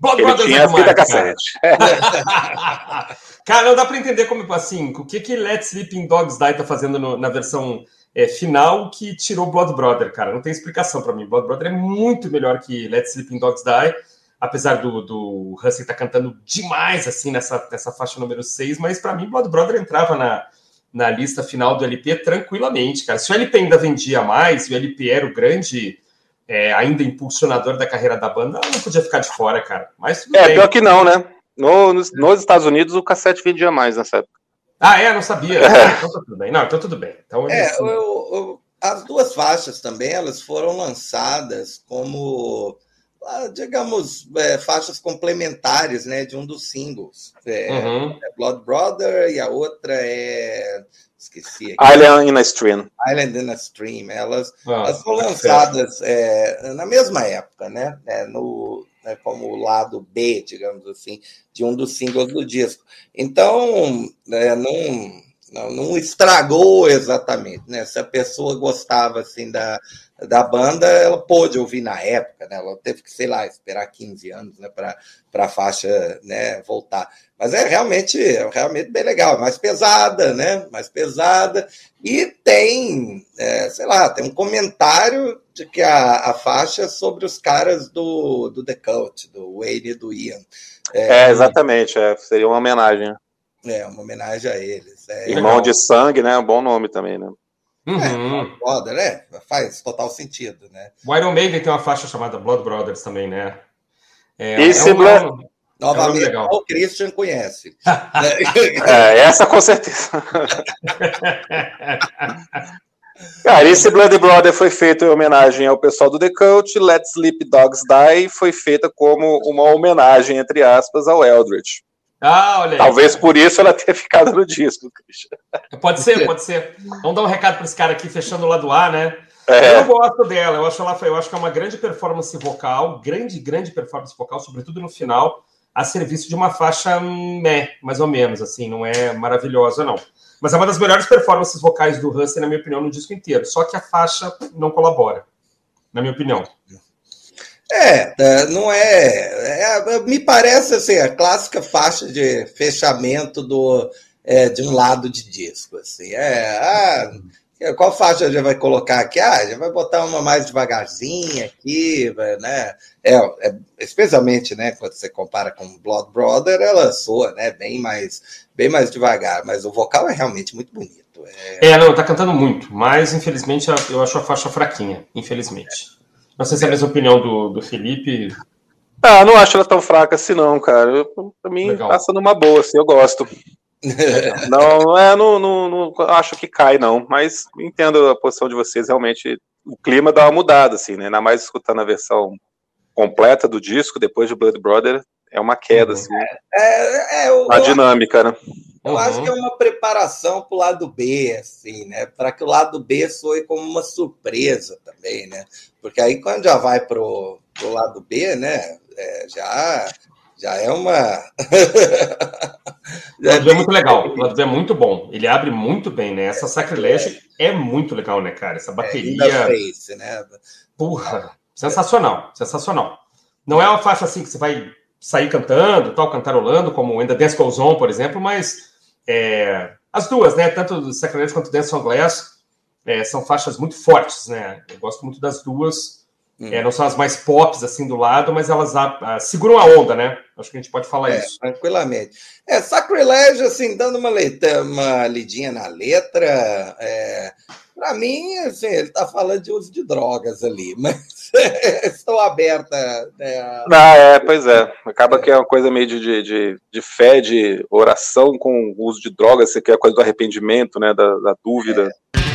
S3: Blood ele tinha a fita cassete.
S2: Cara. cara, não dá pra entender como, assim, o que que Let Sleeping Dogs Die tá fazendo no, na versão é, final que tirou Blood Brother, cara. Não tem explicação para mim. Blood Brother é muito melhor que Let Sleeping Dogs Die apesar do, do Hussey estar tá cantando demais assim nessa, nessa faixa número 6, mas para mim Blood Brother entrava na, na lista final do LP tranquilamente, cara. Se o LP ainda vendia mais, e o LP era o grande é, ainda impulsionador da carreira da banda, ela não podia ficar de fora, cara. Mas
S3: é, bem. pior que não, né? No, nos, nos, Estados Unidos o cassete vendia mais nessa época.
S2: Ah, é? Não sabia. É. Então tá tudo bem. Não, então tudo bem. Então,
S1: é, eu, eu, as duas faixas também, elas foram lançadas como digamos, é, faixas complementares né, de um dos singles. É, uhum. é Blood Brother e a outra é. Esqueci
S3: aqui. Island in a Stream.
S1: Island in a Stream. Elas, ah, elas foram lançadas é, na mesma época, né? É, no, né, como o lado B, digamos assim, de um dos singles do disco. Então, é, não, não, não estragou exatamente, né? Se a pessoa gostava assim da da banda, ela pôde ouvir na época, né? Ela teve que, sei lá, esperar 15 anos, né, para a faixa, né, voltar. Mas é realmente, é realmente bem legal, é mais pesada, né? Mais pesada. E tem, é, sei lá, tem um comentário de que a, a faixa é sobre os caras do, do The Cult, do Wayne e do Ian.
S3: É, é exatamente, é, seria uma homenagem.
S1: É, uma homenagem a eles. É,
S3: Irmão de sangue, né? Um bom nome também, né?
S1: Uhum. É, Brother, é, faz total sentido, né?
S2: O Iron Maiden tem uma faixa chamada Blood Brothers também, né?
S3: É, Esse é uma,
S1: Novamente, é o Christian conhece.
S3: é, essa com certeza. Cara, esse Blood Brother foi feito em homenagem ao pessoal do The Cult, Let Sleep Dogs Die foi feita como uma homenagem, entre aspas, ao Eldritch.
S2: Ah, olha aí.
S3: Talvez por isso ela tenha ficado no disco, Christian.
S2: Pode ser, pode ser. Vamos dar um recado para esse cara aqui, fechando o lado A, né? É. Eu gosto dela, eu acho, ela, eu acho que é uma grande performance vocal, grande, grande performance vocal, sobretudo no final, a serviço de uma faixa meh, mais ou menos, assim, não é maravilhosa, não. Mas é uma das melhores performances vocais do Hussey, na minha opinião, no disco inteiro. Só que a faixa não colabora, na minha opinião.
S1: É, é não é, é, Me parece assim, a clássica faixa de fechamento do, é, de um lado de disco. Assim. É, ah, qual faixa a gente vai colocar aqui? Ah, a gente vai botar uma mais devagarzinha aqui, né? É, é, especialmente, né, quando você compara com Blood Brother, ela soa, né, bem mais, bem mais devagar, mas o vocal é realmente muito bonito.
S2: É, é não, tá cantando muito, mas infelizmente eu acho a faixa fraquinha, infelizmente. Não sei se é a mesma opinião do, do Felipe.
S3: Ah, não acho ela tão fraca assim, não, cara. pra mim, Legal. passa numa boa, assim, eu gosto. não, é, não, não, não, acho que cai, não, mas entendo a posição de vocês, realmente o clima dá uma mudada, assim, né? Ainda mais escutando a versão completa do disco, depois de Blood Brother, é uma queda, uhum. assim. É, é, eu, a dinâmica, né?
S1: Eu uhum. acho que é uma preparação para o lado B, assim, né? Para que o lado B soe como uma surpresa também, né? Porque aí quando já vai para o lado B, né? É, já já é uma.
S2: o lado é muito legal. O lado é muito bom. Ele abre muito bem, né? Essa sacrilégio é, é muito legal, né, cara? Essa bateria. É, face, né? Porra, sensacional, sensacional. Não é uma faixa assim que você vai sair cantando, tal, cantarolando, como ainda Dance Goes On, por exemplo, mas é, as duas, né? Tanto do Sacrilégio quanto Dance on Glass é, são faixas muito fortes, né? Eu gosto muito das duas. Hum. É, não são as mais pops assim do lado, mas elas a, a, seguram a onda, né? Acho que a gente pode falar
S1: é,
S2: isso.
S1: Tranquilamente. É, sacrilégio, assim, dando uma, letra, uma lidinha na letra, é, para mim, assim, ele está falando de uso de drogas ali, mas estou aberta. Né,
S3: a... Não, é, pois é. Acaba que é uma coisa meio de, de, de fé, de oração com o uso de drogas, você quer a coisa do arrependimento, né? Da, da dúvida. É.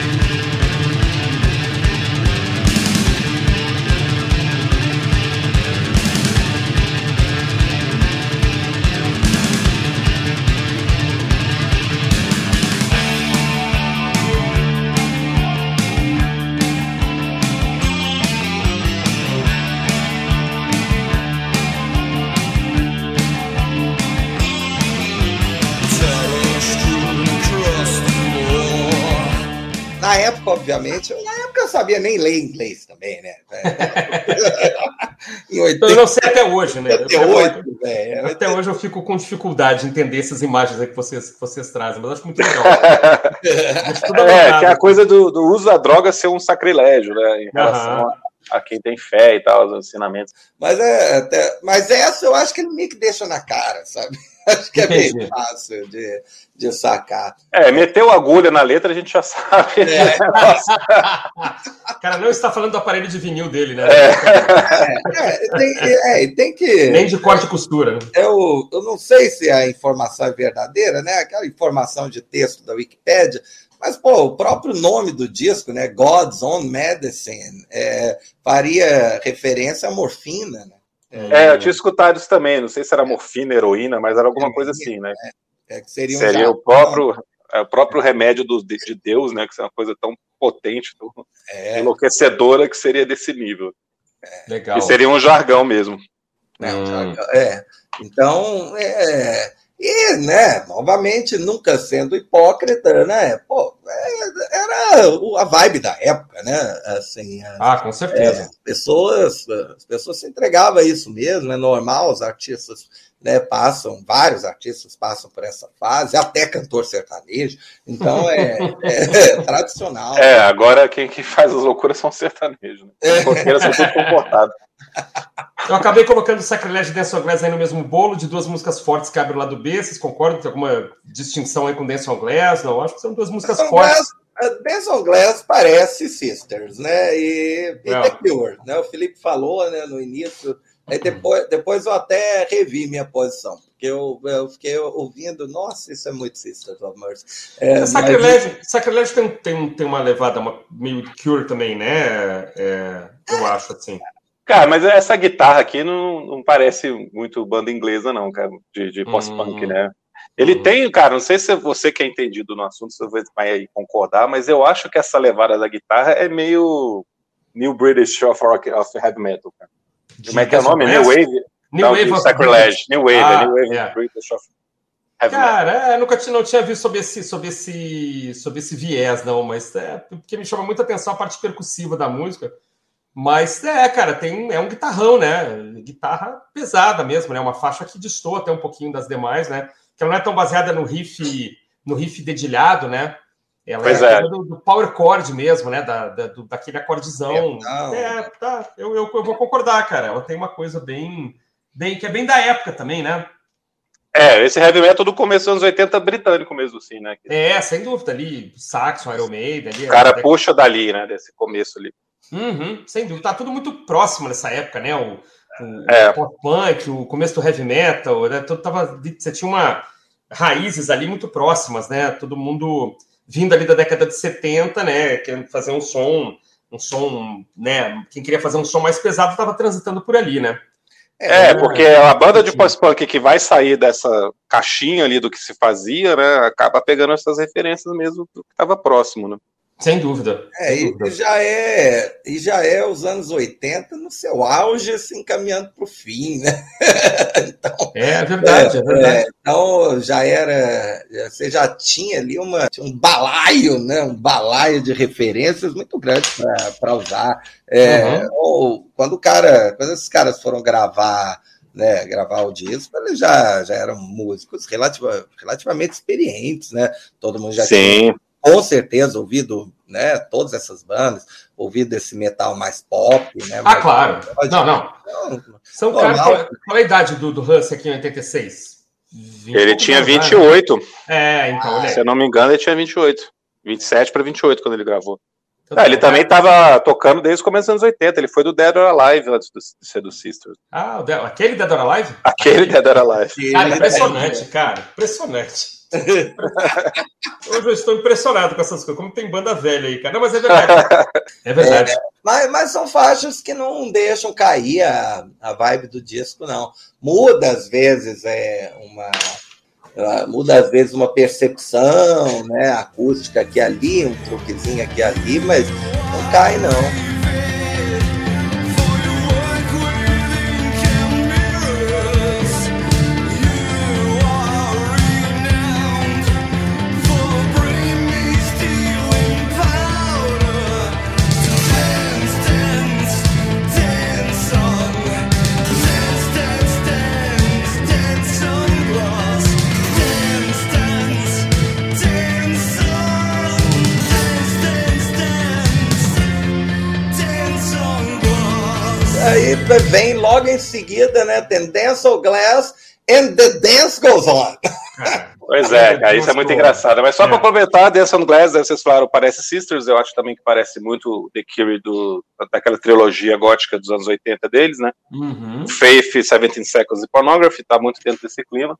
S1: obviamente. Na época eu sabia nem ler inglês também, né?
S2: em 80... Eu não sei até hoje, né? Até, hoje, é, até hoje eu fico com dificuldade de entender essas imagens que vocês, que vocês trazem, mas acho muito legal.
S3: é, que é a coisa do, do, uso da droga ser um sacrilégio, né? Em relação a a quem tem fé e tal, os ensinamentos.
S1: Mas é, até, mas essa eu acho que ele meio que deixa na cara, sabe? Acho que é bem fácil de, de sacar.
S3: É, meteu agulha na letra, a gente já sabe. É.
S2: Cara, não está falando do aparelho de vinil dele, né? É,
S1: é, tem, é, tem que.
S2: Nem de corte e costura. Né?
S1: Eu, eu não sei se a informação é verdadeira, né? Aquela informação de texto da Wikipédia mas, pô, o próprio nome do disco, né? God's Own Medicine, é, faria referência à morfina, né?
S3: É, eu tinha escutado isso também, não sei se era morfina, heroína, mas era alguma coisa assim, né? É, é seria, um seria o próprio, é, o próprio remédio do, de Deus, né? Que é uma coisa tão potente, tão é. enlouquecedora que seria desse nível. É. Legal. E seria um jargão mesmo.
S1: É, um jargão, é. Então, é, e, né, novamente, nunca sendo hipócrita, né? Pô, é, era a vibe da época, né? Assim,
S2: ah, com certeza. É,
S1: as pessoas, as pessoas se entregavam a isso mesmo, é normal, os artistas né, passam, vários artistas passam por essa fase, até cantor sertanejo, então é, é, é tradicional.
S3: É, agora quem que faz as loucuras são sertanejos, né? Os é. são tudo comportados.
S2: Eu acabei colocando Sacrilégio e Dance on Glass aí no mesmo bolo, de duas músicas fortes que abrem o lado B. Vocês concordam? Tem alguma distinção aí com Dance on Glass? Não, acho que são duas músicas Dance fortes.
S1: Benson Glass parece Sisters, né? E, e The Cure, né? O Felipe falou, né, no início. Aí depois, depois eu até revi minha posição, porque eu, eu fiquei ouvindo, nossa, isso é muito Sisters of Mercy.
S2: É, Sacrilégio, mas... Sacrilégio tem, tem, tem uma levada uma, meio Cure também, né? É, eu acho, assim.
S3: Cara, mas essa guitarra aqui não, não parece muito banda inglesa, não, cara, de, de post-punk, hum. né? Ele uhum. tem, cara, não sei se você que é entendido no assunto, você vai concordar, mas eu acho que essa levada da guitarra é meio New British of, rock, of Heavy Metal, cara. Como é que é o nome? New Wave?
S2: New não, Wave of
S3: Sacrilege. New Wave, ah, New Wave. British of
S2: Heavy Cara, Metal. É, nunca não tinha visto sobre esse, sobre, esse, sobre esse viés, não, mas é porque me chama muita atenção a parte percussiva da música. Mas é, cara, tem é um guitarrão, né? Guitarra pesada mesmo, né? Uma faixa que destoa até um pouquinho das demais, né? Que ela não é tão baseada no riff, no riff dedilhado, né? Ela pois é, é. Do, do, power chord mesmo, né? Da, da do, daquele acordezão. É, é tá. Eu, eu, eu, vou concordar, cara. Ela tem uma coisa bem, bem. que é bem da época também, né?
S3: É, esse heavy metal do começo dos anos 80 britânico mesmo, assim, né?
S2: É, sem dúvida, ali, Saxon, Iron Maiden. Ali,
S3: o cara puxa dali, né? Desse começo ali.
S2: Uhum, sem dúvida. Tá tudo muito próximo nessa época, né? O, o, é. o pop-punk, o começo do heavy metal, né? Tudo tava, você tinha uma raízes ali muito próximas, né? Todo mundo vindo ali da década de 70, né? Querendo fazer um som, um som, né? Quem queria fazer um som mais pesado estava transitando por ali, né?
S3: É, é porque a banda de post-punk que vai sair dessa caixinha ali do que se fazia, né? Acaba pegando essas referências mesmo do que estava próximo, né?
S2: Sem dúvida.
S1: É,
S2: sem
S1: dúvida. E, já é, e já é os anos 80 no seu auge, assim, caminhando para o fim, né?
S2: então, é verdade, é, é verdade. É,
S1: então já era, você já tinha ali uma, um balaio, né? Um balaio de referências muito grande para usar. É, uhum. ou, quando o cara, quando esses caras foram gravar né, gravar o disco, eles já, já eram músicos relativa, relativamente experientes, né? Todo mundo já
S3: Sim. tinha
S1: com certeza ouvido né, todas essas bandas, ouvido esse metal mais pop, né?
S2: Ah, claro. Não, não. não São caras, qual, qual, é a idade do, do Hans aqui em 86?
S3: ele tinha 28. Né?
S2: É, então,
S3: Se eu não me engano, ele tinha 28. 27 para 28 quando ele gravou. Ah, ele também estava tocando desde o começo dos anos 80. Ele foi do Dead or Alive antes de ser do Sisters.
S2: Ah, aquele Dead or Alive?
S3: Aquele Dead or Alive.
S2: Cara, impressionante, cara. Impressionante. Hoje eu estou impressionado com essas coisas. Como tem banda velha aí, cara. Não, mas é verdade. É verdade. É,
S1: mas, mas, são faixas que não deixam cair a, a vibe do disco, não. Muda às vezes é uma. Muda às vezes uma percepção, né? Acústica aqui ali, um truquezinho aqui ali, mas não cai, não. Vem logo em seguida, né? Tem Dance of Glass and the Dance Goes On.
S3: Pois é, cara, isso é muito engraçado. Mas só é. para complementar, Dance on Glass, vocês falaram, parece Sisters, eu acho também que parece muito The Cure do, daquela trilogia gótica dos anos 80 deles, né? Uhum. Faith, 17 Seconds e Pornography, tá muito dentro desse clima.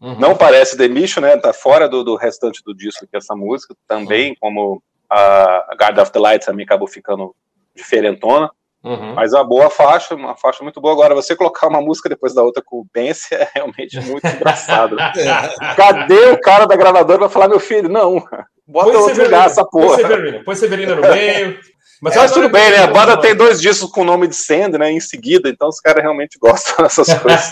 S3: Uhum. Não parece The Mission, né? Tá fora do, do restante do disco que é essa música, também, uhum. como a Guard of the Light também acabou ficando diferentona. Uhum. Mas a boa faixa, uma faixa muito boa. Agora, você colocar uma música depois da outra com o Bence é realmente muito engraçado. Cadê o cara da gravadora para falar, meu filho? Não, bota põe outro lugar essa porra. Põe
S2: Severina, põe Severina no meio.
S3: Mas, Mas tudo bem, né? A banda tem dois discos com o nome de Sand, né? Em seguida, então os caras realmente gostam dessas coisas.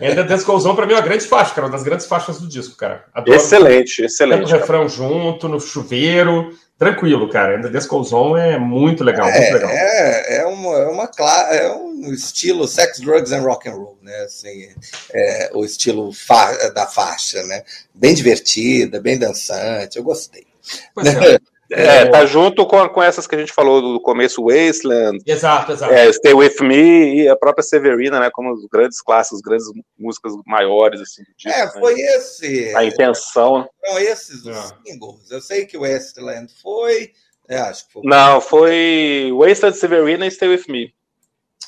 S2: Ainda Descolzão, pra mim, é uma grande faixa, cara. Uma das grandes faixas do disco, cara.
S3: Adoro excelente, excelente.
S2: O refrão junto, no chuveiro tranquilo, cara. Ainda Descolzon é muito legal, é, muito legal.
S1: É, é, uma, é, uma, é um estilo sex, drugs and rock and roll, né? Assim, é, o estilo fa da faixa, né? Bem divertida, bem dançante, eu gostei.
S2: Pois é.
S3: É, é, tá junto com, com essas que a gente falou do começo, Wasteland.
S2: Exato, exato.
S3: É, Stay With Me e a própria Severina, né? Como os grandes clássicos, grandes músicas maiores, assim.
S1: Disco, é, né? foi né? esse.
S3: A intenção.
S1: Foram esses os é. singles. Eu sei que o Wasteland foi. É, acho que foi.
S3: Não, foi Wasteland, Severina e Stay With Me.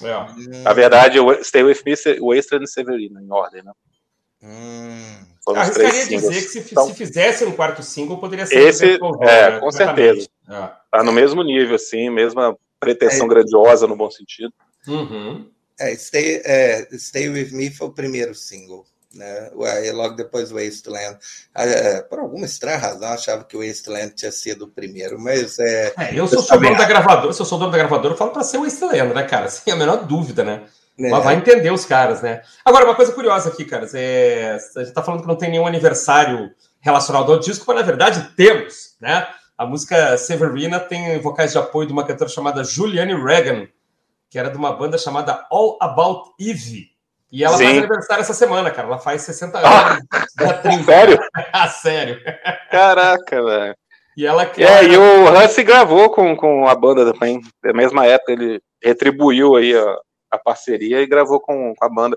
S3: É. Hum. Na verdade, Stay With Me, Wasteland e Severina, em ordem, né?
S2: Hum. Foram Arriscaria dizer que se, então, se fizesse um quarto single, poderia ser
S3: esse, é, né? com certeza. É. Tá no mesmo nível, assim, mesma pretensão é. grandiosa no bom sentido.
S2: Uhum.
S1: É, Stay, é, Stay With Me foi o primeiro single, né? E logo depois Wasteland. Ah, é, por alguma estranha razão, achava que o Wasteland tinha sido o primeiro, mas é.
S2: é eu sou, sou dono da gravadora, se eu sou dono da gravadora, eu falo para ser o Wasteland, né, cara? Sem a menor dúvida, né? É. Mas vai entender os caras, né? Agora, uma coisa curiosa aqui, caras, é... a gente tá falando que não tem nenhum aniversário relacionado ao disco, mas na verdade temos, né? A música Severina tem vocais de apoio de uma cantora chamada Juliane Regan, que era de uma banda chamada All About Eve. E ela Sim. faz aniversário essa semana, cara. Ela faz 60 anos.
S3: Ah, sério?
S2: ah, sério.
S3: Caraca, velho.
S2: E ela
S3: É, e o Hansi gravou com, com a banda também. Na mesma época, ele retribuiu aí a, a parceria e gravou com, com a banda.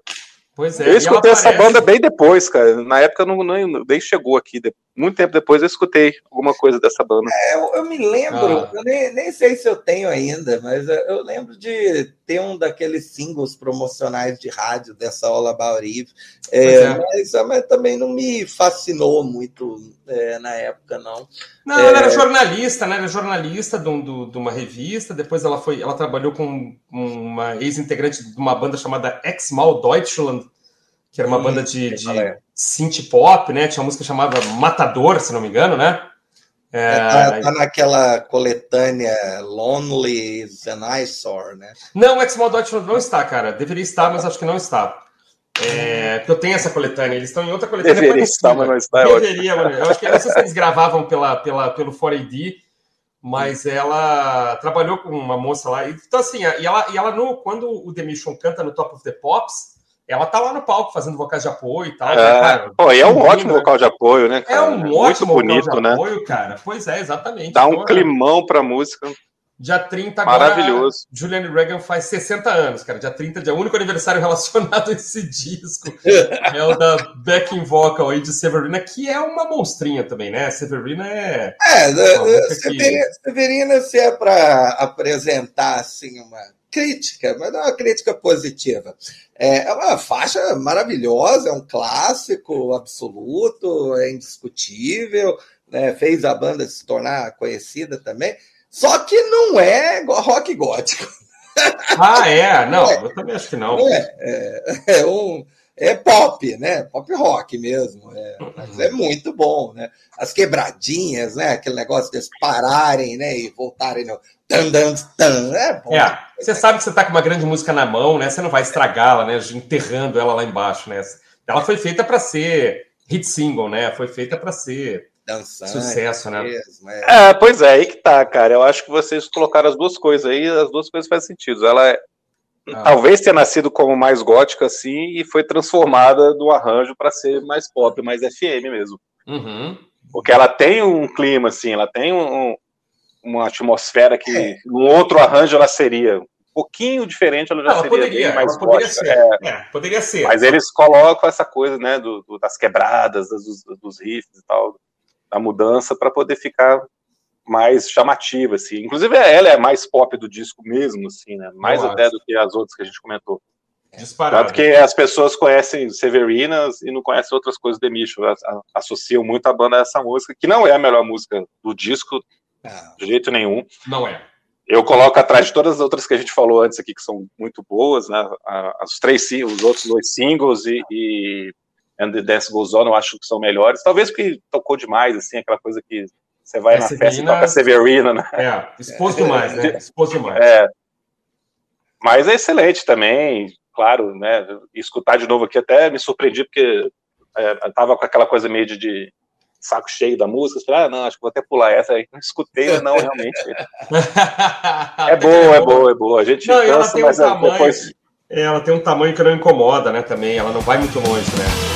S2: Pois é.
S3: Eu escutei essa banda bem depois, cara. Na época não, não, nem chegou aqui. Muito tempo depois eu escutei alguma coisa dessa banda.
S1: É, eu, eu, me lembro, ah. eu nem, nem sei se eu tenho ainda, mas eu lembro de ter um daqueles singles promocionais de rádio dessa All About Eve. É, é. Mas, mas, também não me fascinou muito é, na época, não.
S2: Não, ela era é. jornalista, né? Era jornalista de, de, de, uma revista. Depois ela foi, ela trabalhou com uma ex-integrante de uma banda chamada Ex-Mal Deutschland, que era uma banda de, de synth pop, né? Tinha uma música chamada Matador, se não me engano, né?
S1: É, é, tá, tá, naquela coletânea Lonely an Eyesore, né?
S2: Não, o Deutschland não está, cara. Deveria estar, mas acho que não está. É, porque eu tenho essa coletânea, eles estão em outra coletânea.
S3: Deveria estar, mas não está.
S2: É Deveria, mano. Eu acho que não sei se eles gravavam pela, pela, pelo 4AD, mas ela trabalhou com uma moça lá. Então, assim, e ela, e ela no, quando o The Mission canta no Top of the Pops, ela tá lá no palco fazendo vocais de apoio e tal. É,
S3: né, cara, pô, e é um ótimo vocal de apoio, né?
S2: Cara? É um ótimo Muito bonito, vocal de né? apoio, cara. Pois é, exatamente.
S3: Dá um então, climão pra música.
S2: Dia 30 agora.
S3: Maravilhoso.
S2: Juliane Reagan faz 60 anos, cara. Dia 30, dia único aniversário relacionado a esse disco. é o da backing vocal aí de Severina, que é uma monstrinha também, né? Severina é.
S1: É, Severina, que... Severina, se é para apresentar assim uma crítica, mas não é uma crítica positiva. É, é uma faixa maravilhosa, é um clássico absoluto, é indiscutível, né? fez a banda se tornar conhecida também, só que não é rock gótico.
S2: Ah, é? Não, é, eu também acho que não.
S1: É, é, é, um, é pop, né? Pop rock mesmo. É, mas é muito bom, né? As quebradinhas, né? Aquele negócio deles pararem, né? E voltarem no tan, tan, tan. É bom.
S2: É, você sabe que você tá com uma grande música na mão, né? Você não vai estragá-la, né? Enterrando ela lá embaixo, né? Ela foi feita para ser hit single, né? Foi feita para ser Dançante, sucesso, né? Mesmo,
S3: é. é. pois é, aí que tá, cara. Eu acho que vocês colocaram as duas coisas aí, as duas coisas fazem sentido. Ela é ah. Talvez tenha nascido como mais gótica assim e foi transformada do arranjo para ser mais pop, mais FM mesmo.
S2: Uhum.
S3: Porque ela tem um clima assim, ela tem um, uma atmosfera que é. num outro arranjo ela seria um pouquinho diferente, ela já ela seria
S2: poderia, mais
S3: poderia
S2: gótica. Ser. É. É, poderia ser.
S3: Mas eles colocam essa coisa, né, do, do das quebradas, dos, dos riffs e tal, da mudança para poder ficar mais chamativa, assim. Inclusive, ela é mais pop do disco mesmo, assim, né? Mais até do que as outras que a gente comentou.
S2: Disparado.
S3: Porque as pessoas conhecem Severinas e não conhecem outras coisas de Micho. Associam muito a banda a essa música, que não é a melhor música do disco, não. de jeito nenhum.
S2: Não é.
S3: Eu coloco atrás de todas as outras que a gente falou antes aqui, que são muito boas, né? As três, os outros dois singles e, e And the Dance Goes On, eu acho que são melhores. Talvez porque tocou demais, assim, aquela coisa que você vai é, na Severina, festa e toca Severina, né?
S2: É, expôs demais, né? Expôs demais.
S3: É. Mas é excelente também, claro, né? Escutar de novo aqui até me surpreendi, porque é, tava com aquela coisa meio de, de saco cheio da música. Falei, ah, não, acho que vou até pular essa aí. Não escutei, não, realmente. é boa, é boa, é boa. A gente
S2: não, cansa, mas um é tamanho, depois. Ela tem um tamanho que não incomoda, né? Também, ela não vai muito longe, né?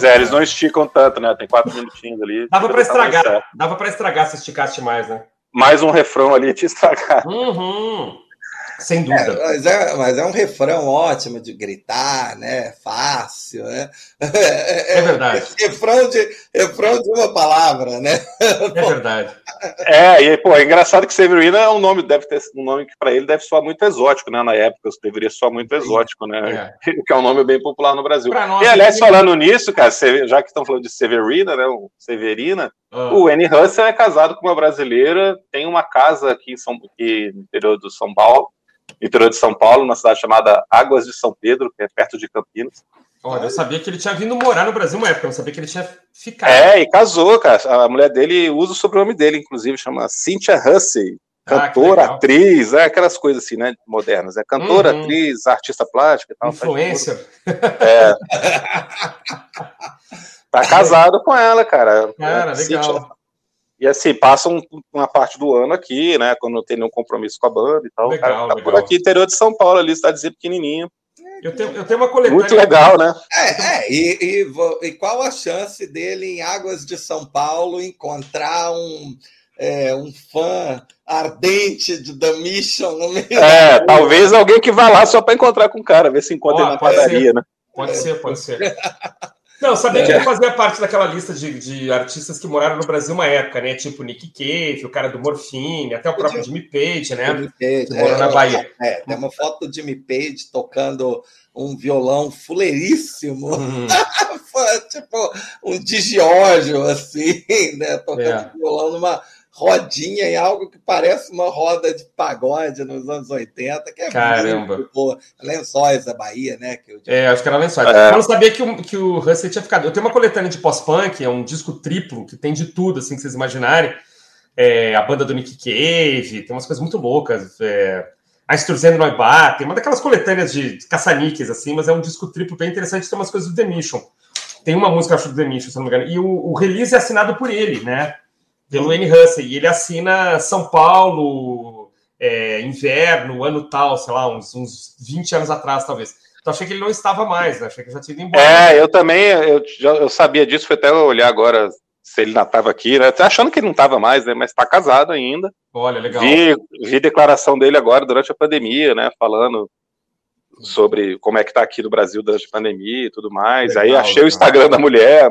S3: Pois é, eles não esticam tanto, né? Tem quatro minutinhos ali.
S2: Dava para estragar, dava para estragar se esticasse mais, né?
S3: Mais um refrão ali te estragar.
S2: Uhum. Sem dúvida.
S1: É, mas, é, mas, é, um refrão ótimo de gritar, né? Fácil, né?
S2: É, é verdade.
S1: refrão, de, refrão de uma palavra, né?
S2: É verdade.
S3: É, e pô, é engraçado que Severina é um nome, deve ter um nome que para ele deve soar muito exótico, né? Na época, deveria soar muito exótico, né? É. que é um nome bem popular no Brasil. Nós, e aliás, falando nisso, cara, já que estão falando de Severina, né? Severina, ah. o Annie Russell é casado com uma brasileira, tem uma casa aqui, em São, aqui no interior do São Paulo interior de São Paulo, numa cidade chamada Águas de São Pedro, que é perto de Campinas.
S2: Olha, eu sabia que ele tinha vindo morar no Brasil uma época, eu não sabia que ele tinha ficado.
S3: É, e casou, cara. A mulher dele usa o sobrenome dele, inclusive, chama Cynthia Hussey. Ah, cantora, ah, atriz, é aquelas coisas assim, né, modernas. É cantora, uhum. atriz, artista plástica e tal.
S2: Influencer.
S3: É. tá casado com ela, cara.
S2: Cara, legal. Cynthia,
S3: e assim, passam uma parte do ano aqui, né? Quando não tem nenhum compromisso com a banda e tal. Legal, cara, tá legal. por aqui, interior de São Paulo, ali, dizer pequenininho.
S2: Eu tenho, eu tenho uma coletânea.
S3: Muito legal, né?
S1: É, é e, e, e, qual a chance dele, em Águas de São Paulo, encontrar um, é, um fã ardente de The Mission no meio
S3: É, talvez alguém que vá lá só para encontrar com o cara, ver se encontra oh, na padaria,
S2: ser.
S3: né?
S2: Pode ser, pode ser. Não, sabia que ele fazia parte daquela lista de, de artistas que moraram no Brasil uma época, né? Tipo Nick Cave, o cara do Morfine, até o próprio Jimmy Page, né? Jimmy Page, que morou é, na Bahia.
S1: É, tem uma foto do Jimmy Page tocando um violão fuleiríssimo. Hum. tipo um Digiógio, assim, né? Tocando é. violão numa rodinha em algo que parece uma roda de pagode nos anos 80, que é
S2: Caramba. muito
S1: boa. Lençóis da Bahia, né? Que eu...
S2: É, acho que era Lençóis. É. Eu não sabia que o, que o Russell tinha ficado. Eu tenho uma coletânea de pós-punk, é um disco triplo, que tem de tudo, assim, que vocês imaginarem. É, a banda do Nick Cave, tem umas coisas muito loucas. É, a Sturzendo Neubar, tem uma daquelas coletâneas de caça-níqueis, assim, mas é um disco triplo bem interessante, tem umas coisas do The Mission. Tem uma música, acho, do The Mission, se não me engano. E o, o release é assinado por ele, né? Pelo N. Hussey, e ele assina São Paulo, é, inverno, ano tal, sei lá, uns, uns 20 anos atrás, talvez. Então achei que ele não estava mais, né? Achei que já tinha ido embora.
S3: É, eu também, eu, eu sabia disso, foi até olhar agora se ele ainda estava aqui, né? Achando que ele não estava mais, né? Mas está casado ainda.
S2: Olha, legal.
S3: Vi, vi declaração dele agora durante a pandemia, né? Falando sobre como é que tá aqui no Brasil durante a pandemia e tudo mais. Legal, aí achei legal. o Instagram da mulher,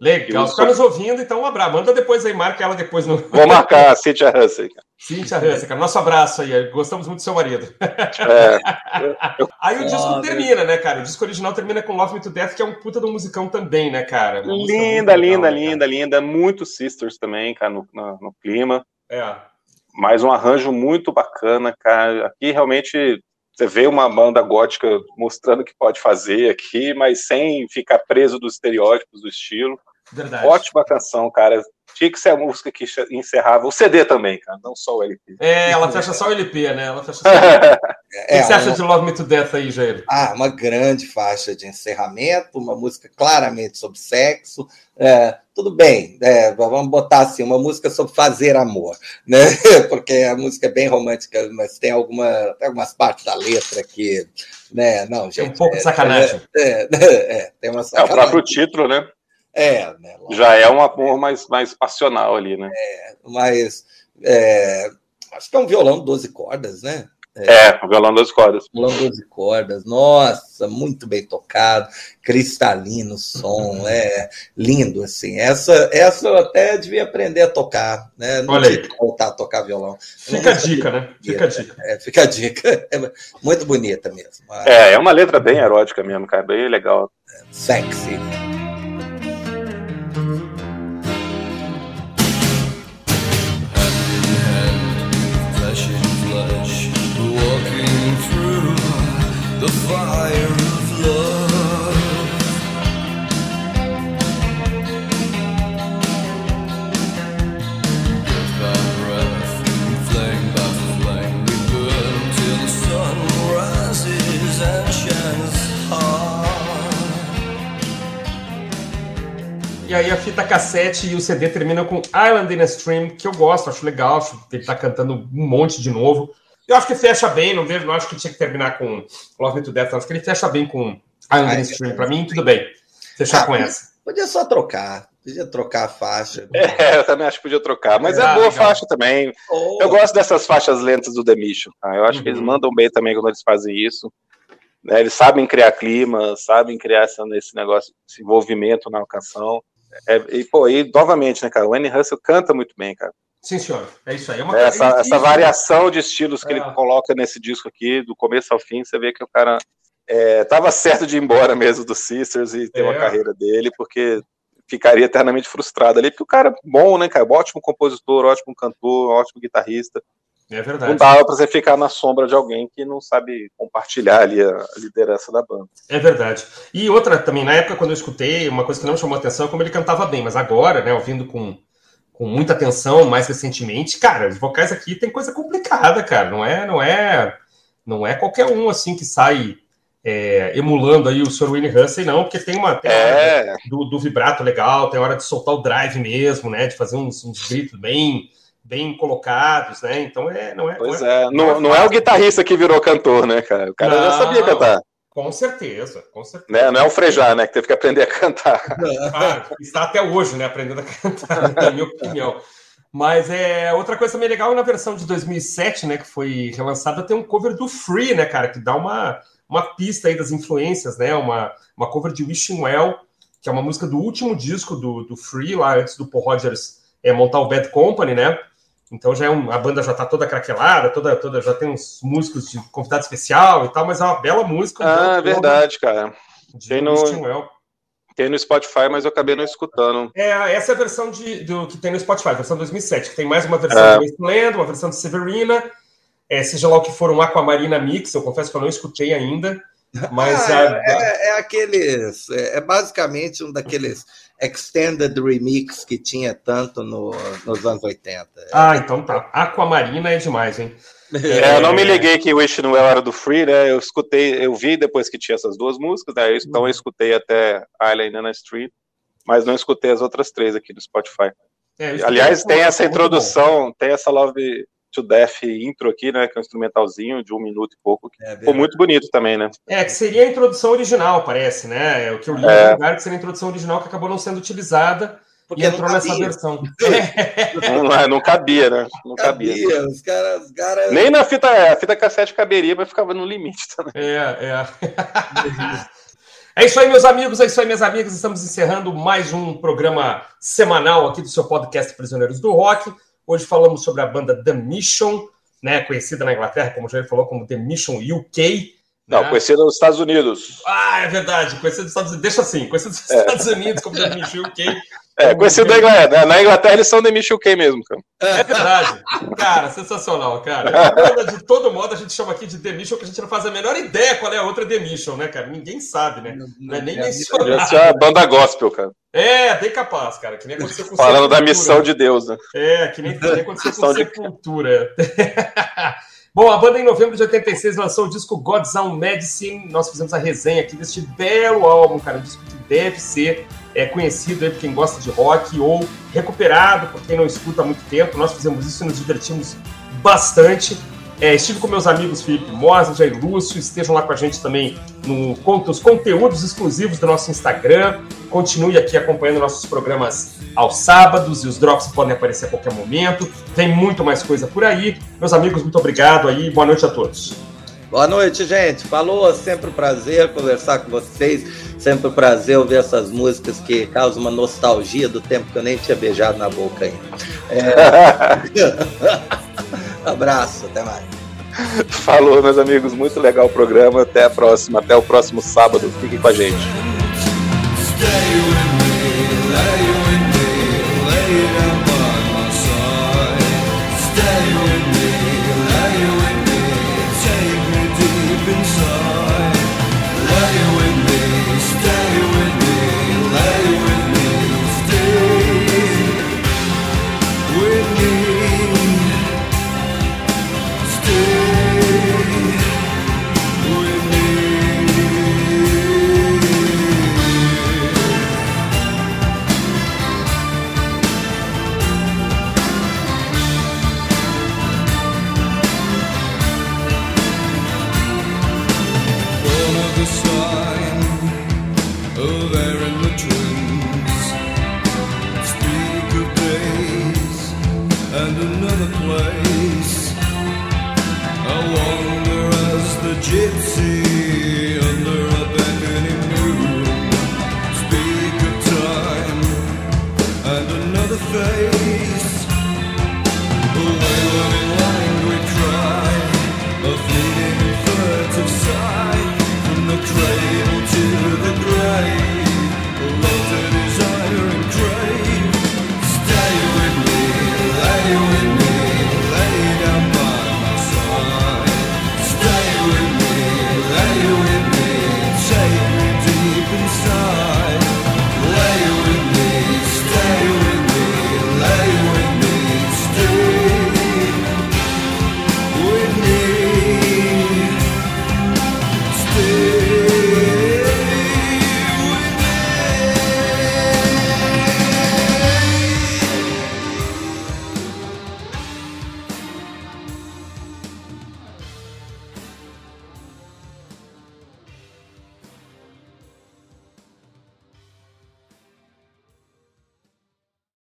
S2: Legal, os caras ouvindo, então um abraço. Manda depois aí, marca ela depois no.
S3: Vou marcar a Cíntia Hansen.
S2: Cíntia Hansen, cara. Nosso abraço aí. Gostamos muito do seu marido. É. aí o disco termina, né, cara? O disco original termina com Love Me to Death, que é um puta do musicão também, né, cara?
S3: Uma linda, linda, legal, linda, né, linda. Muito Sisters também, cara, no, no, no clima.
S2: É.
S3: Mais um arranjo muito bacana, cara. Aqui realmente você vê uma banda gótica mostrando que pode fazer aqui, mas sem ficar preso dos estereótipos do estilo. Verdade. Ótima canção, cara. Tinha que ser a música que encerrava o CD também, cara, não só o LP.
S2: É, ela fecha só o LP, né? Ela fecha só o LP. o que é, você acha uma... de Love Me to Death aí, Jair?
S1: Ah, uma grande faixa de encerramento, uma música claramente sobre sexo. É, tudo bem, é, vamos botar assim, uma música sobre fazer amor, né? Porque a música é bem romântica, mas tem, alguma, tem algumas partes da letra que. Né? Não, gente,
S2: tem um pouco de sacanagem.
S1: É, é, tem uma
S3: sacanagem. É o próprio título, né?
S1: É, né?
S3: Já é um amor mais, mais passional ali, né?
S1: É, mas é, acho que é um violão 12 cordas, né?
S3: É, é um violão 12 cordas.
S1: Violão 12 cordas, nossa, muito bem tocado, cristalino som, é lindo, assim. Essa, essa eu até devia aprender a tocar, né?
S2: Não Olha aí.
S1: voltar a tocar violão.
S2: Fica a dica, né? Fica a dica.
S1: É, fica a dica. É muito bonita mesmo.
S3: É, é uma letra bem erótica mesmo, cara, bem legal.
S1: Sexy.
S2: E aí a fita cassete e o CD terminam com Island in a Stream, que eu gosto, acho legal, acho que ele tá cantando um monte de novo. Eu acho que fecha bem, não vejo, não acho que tinha que terminar com Love Me to Death, acho que ele fecha bem com Island in a Stream, para mim tudo bem. fechar ah, com essa.
S1: Podia só trocar. Podia trocar a faixa.
S3: É, eu também acho que podia trocar. Mas é, é boa legal. faixa também. Oh. Eu gosto dessas faixas lentas do The Mission. Tá? Eu acho uhum. que eles uhum. mandam bem também quando eles fazem isso. Né? Eles sabem criar clima, sabem criar esse negócio, esse envolvimento na canção. É, e, pô, e novamente, né, cara? O Annie Russell canta muito bem, cara.
S2: Sim, senhor. É isso aí. É
S3: uma essa, essa variação de estilos que é. ele coloca nesse disco aqui, do começo ao fim, você vê que o cara estava é, certo de ir embora mesmo do Sisters e ter é. uma carreira dele, porque ficaria eternamente frustrado ali, porque o cara é bom, né, cara? Ótimo compositor, ótimo cantor, ótimo guitarrista.
S2: É verdade.
S3: Não dava pra você ficar na sombra de alguém que não sabe compartilhar ali a liderança da banda.
S2: É verdade. E outra também, na época quando eu escutei, uma coisa que não me chamou a atenção é como ele cantava bem, mas agora, né, ouvindo com, com muita atenção mais recentemente, cara, os vocais aqui tem coisa complicada, cara. Não é, não é, não é qualquer um assim que sai é, emulando aí o Sr. Winnie Hussey, não, porque tem uma tem
S3: é.
S2: do, do, vibrato legal, tem hora de soltar o drive mesmo, né? De fazer uns, uns gritos bem bem colocados, né? Então é, não é.
S3: Pois não é, é não, não, é o guitarrista que virou cantor, né, cara? O cara não, já sabia cantar.
S2: Com certeza, com certeza.
S3: Né? Não é o Frejá, né? Que teve que aprender a cantar.
S2: Ah, está até hoje, né? Aprendendo a cantar, na minha opinião. Mas é outra coisa também legal na versão de 2007, né? Que foi relançada, tem um cover do Free, né, cara? Que dá uma uma pista aí das influências, né? Uma, uma cover de Wishing Well, que é uma música do último disco do, do Free, lá antes do Paul Rogers é, montar o Bad Company, né? Então já é um, a banda já tá toda craquelada, toda, toda, já tem uns músicos de convidado especial e tal, mas é uma bela música.
S3: Ah, é verdade, cara. Tem no, tem no Spotify, mas eu acabei não escutando.
S2: É, essa é a versão de, do, que tem no Spotify, versão 2007, que tem mais uma versão é. de Wasteland, uma versão de Severina, é, seja lá o que for um Aquamarina Mix, eu confesso que eu não escutei ainda. Mas
S1: ah, a... é, é, aqueles. É, é, basicamente um daqueles extended remix que tinha tanto no, nos anos 80.
S2: Ah, então tá. Aquamarina é demais, hein?
S3: É, eu não me liguei que Wish Well era do Free, né? Eu escutei, eu vi depois que tinha essas duas músicas, né? então eu escutei até Island on Street, mas não escutei as outras três aqui do Spotify. É, Aliás, tem essa introdução, tem essa Love to Death intro aqui, né? Que é um instrumentalzinho de um minuto e pouco. Que é, ficou muito bonito também, né?
S2: É, que seria a introdução original, parece, né? É o que eu li é. no lugar que seria a introdução original que acabou não sendo utilizada. Porque e entrou nessa versão.
S3: não, é, não, cabia, né? Não cabia. cabia.
S1: Os caras, os cara...
S3: Nem na fita, a fita cassete caberia, mas ficava no limite também.
S2: É, é. É isso aí, meus amigos, é isso aí, minhas amigas. Estamos encerrando mais um programa semanal aqui do seu podcast Prisioneiros do Rock. Hoje falamos sobre a banda The Mission, né, conhecida na Inglaterra, como já falou, como The Mission UK.
S3: Não, né? conhecida nos Estados Unidos.
S2: Ah, é verdade, conhecida nos Estados Unidos. Deixa assim, conhecida nos é. Estados Unidos como The Mission UK.
S3: É, conhecido na Inglaterra. Na Inglaterra eles são The Mission UK mesmo, cara.
S2: É verdade. Cara, sensacional, cara. De todo modo, a gente chama aqui de The Mission, que a gente não faz a menor ideia qual é a outra The Mission, né, cara? Ninguém sabe, né? Não, não é nem é, mencionado.
S3: Essa é a banda gospel, cara.
S2: É, bem capaz, cara. Que nem aconteceu com
S3: Falando da missão de Deus, né?
S2: É, que nem, que nem aconteceu com Sepultura. Bom, a banda em novembro de 86 lançou o disco God's Own Medicine. Nós fizemos a resenha aqui deste belo álbum, cara. Um disco que deve ser é, conhecido aí por quem gosta de rock ou recuperado por quem não escuta há muito tempo. Nós fizemos isso e nos divertimos bastante. É, estive com meus amigos Felipe Mosa, Jair Lúcio, estejam lá com a gente também no, nos conteúdos exclusivos do nosso Instagram. Continue aqui acompanhando nossos programas aos sábados e os drops podem aparecer a qualquer momento. Tem muito mais coisa por aí. Meus amigos, muito obrigado aí. Boa noite a todos.
S1: Boa noite, gente. Falou, sempre um prazer conversar com vocês. Sempre um prazer ouvir essas músicas que causam uma nostalgia do tempo que eu nem tinha beijado na boca ainda. É... Abraço, até mais.
S3: Falou, meus amigos. Muito legal o programa. Até a próxima. Até o próximo sábado. Fiquem com a gente.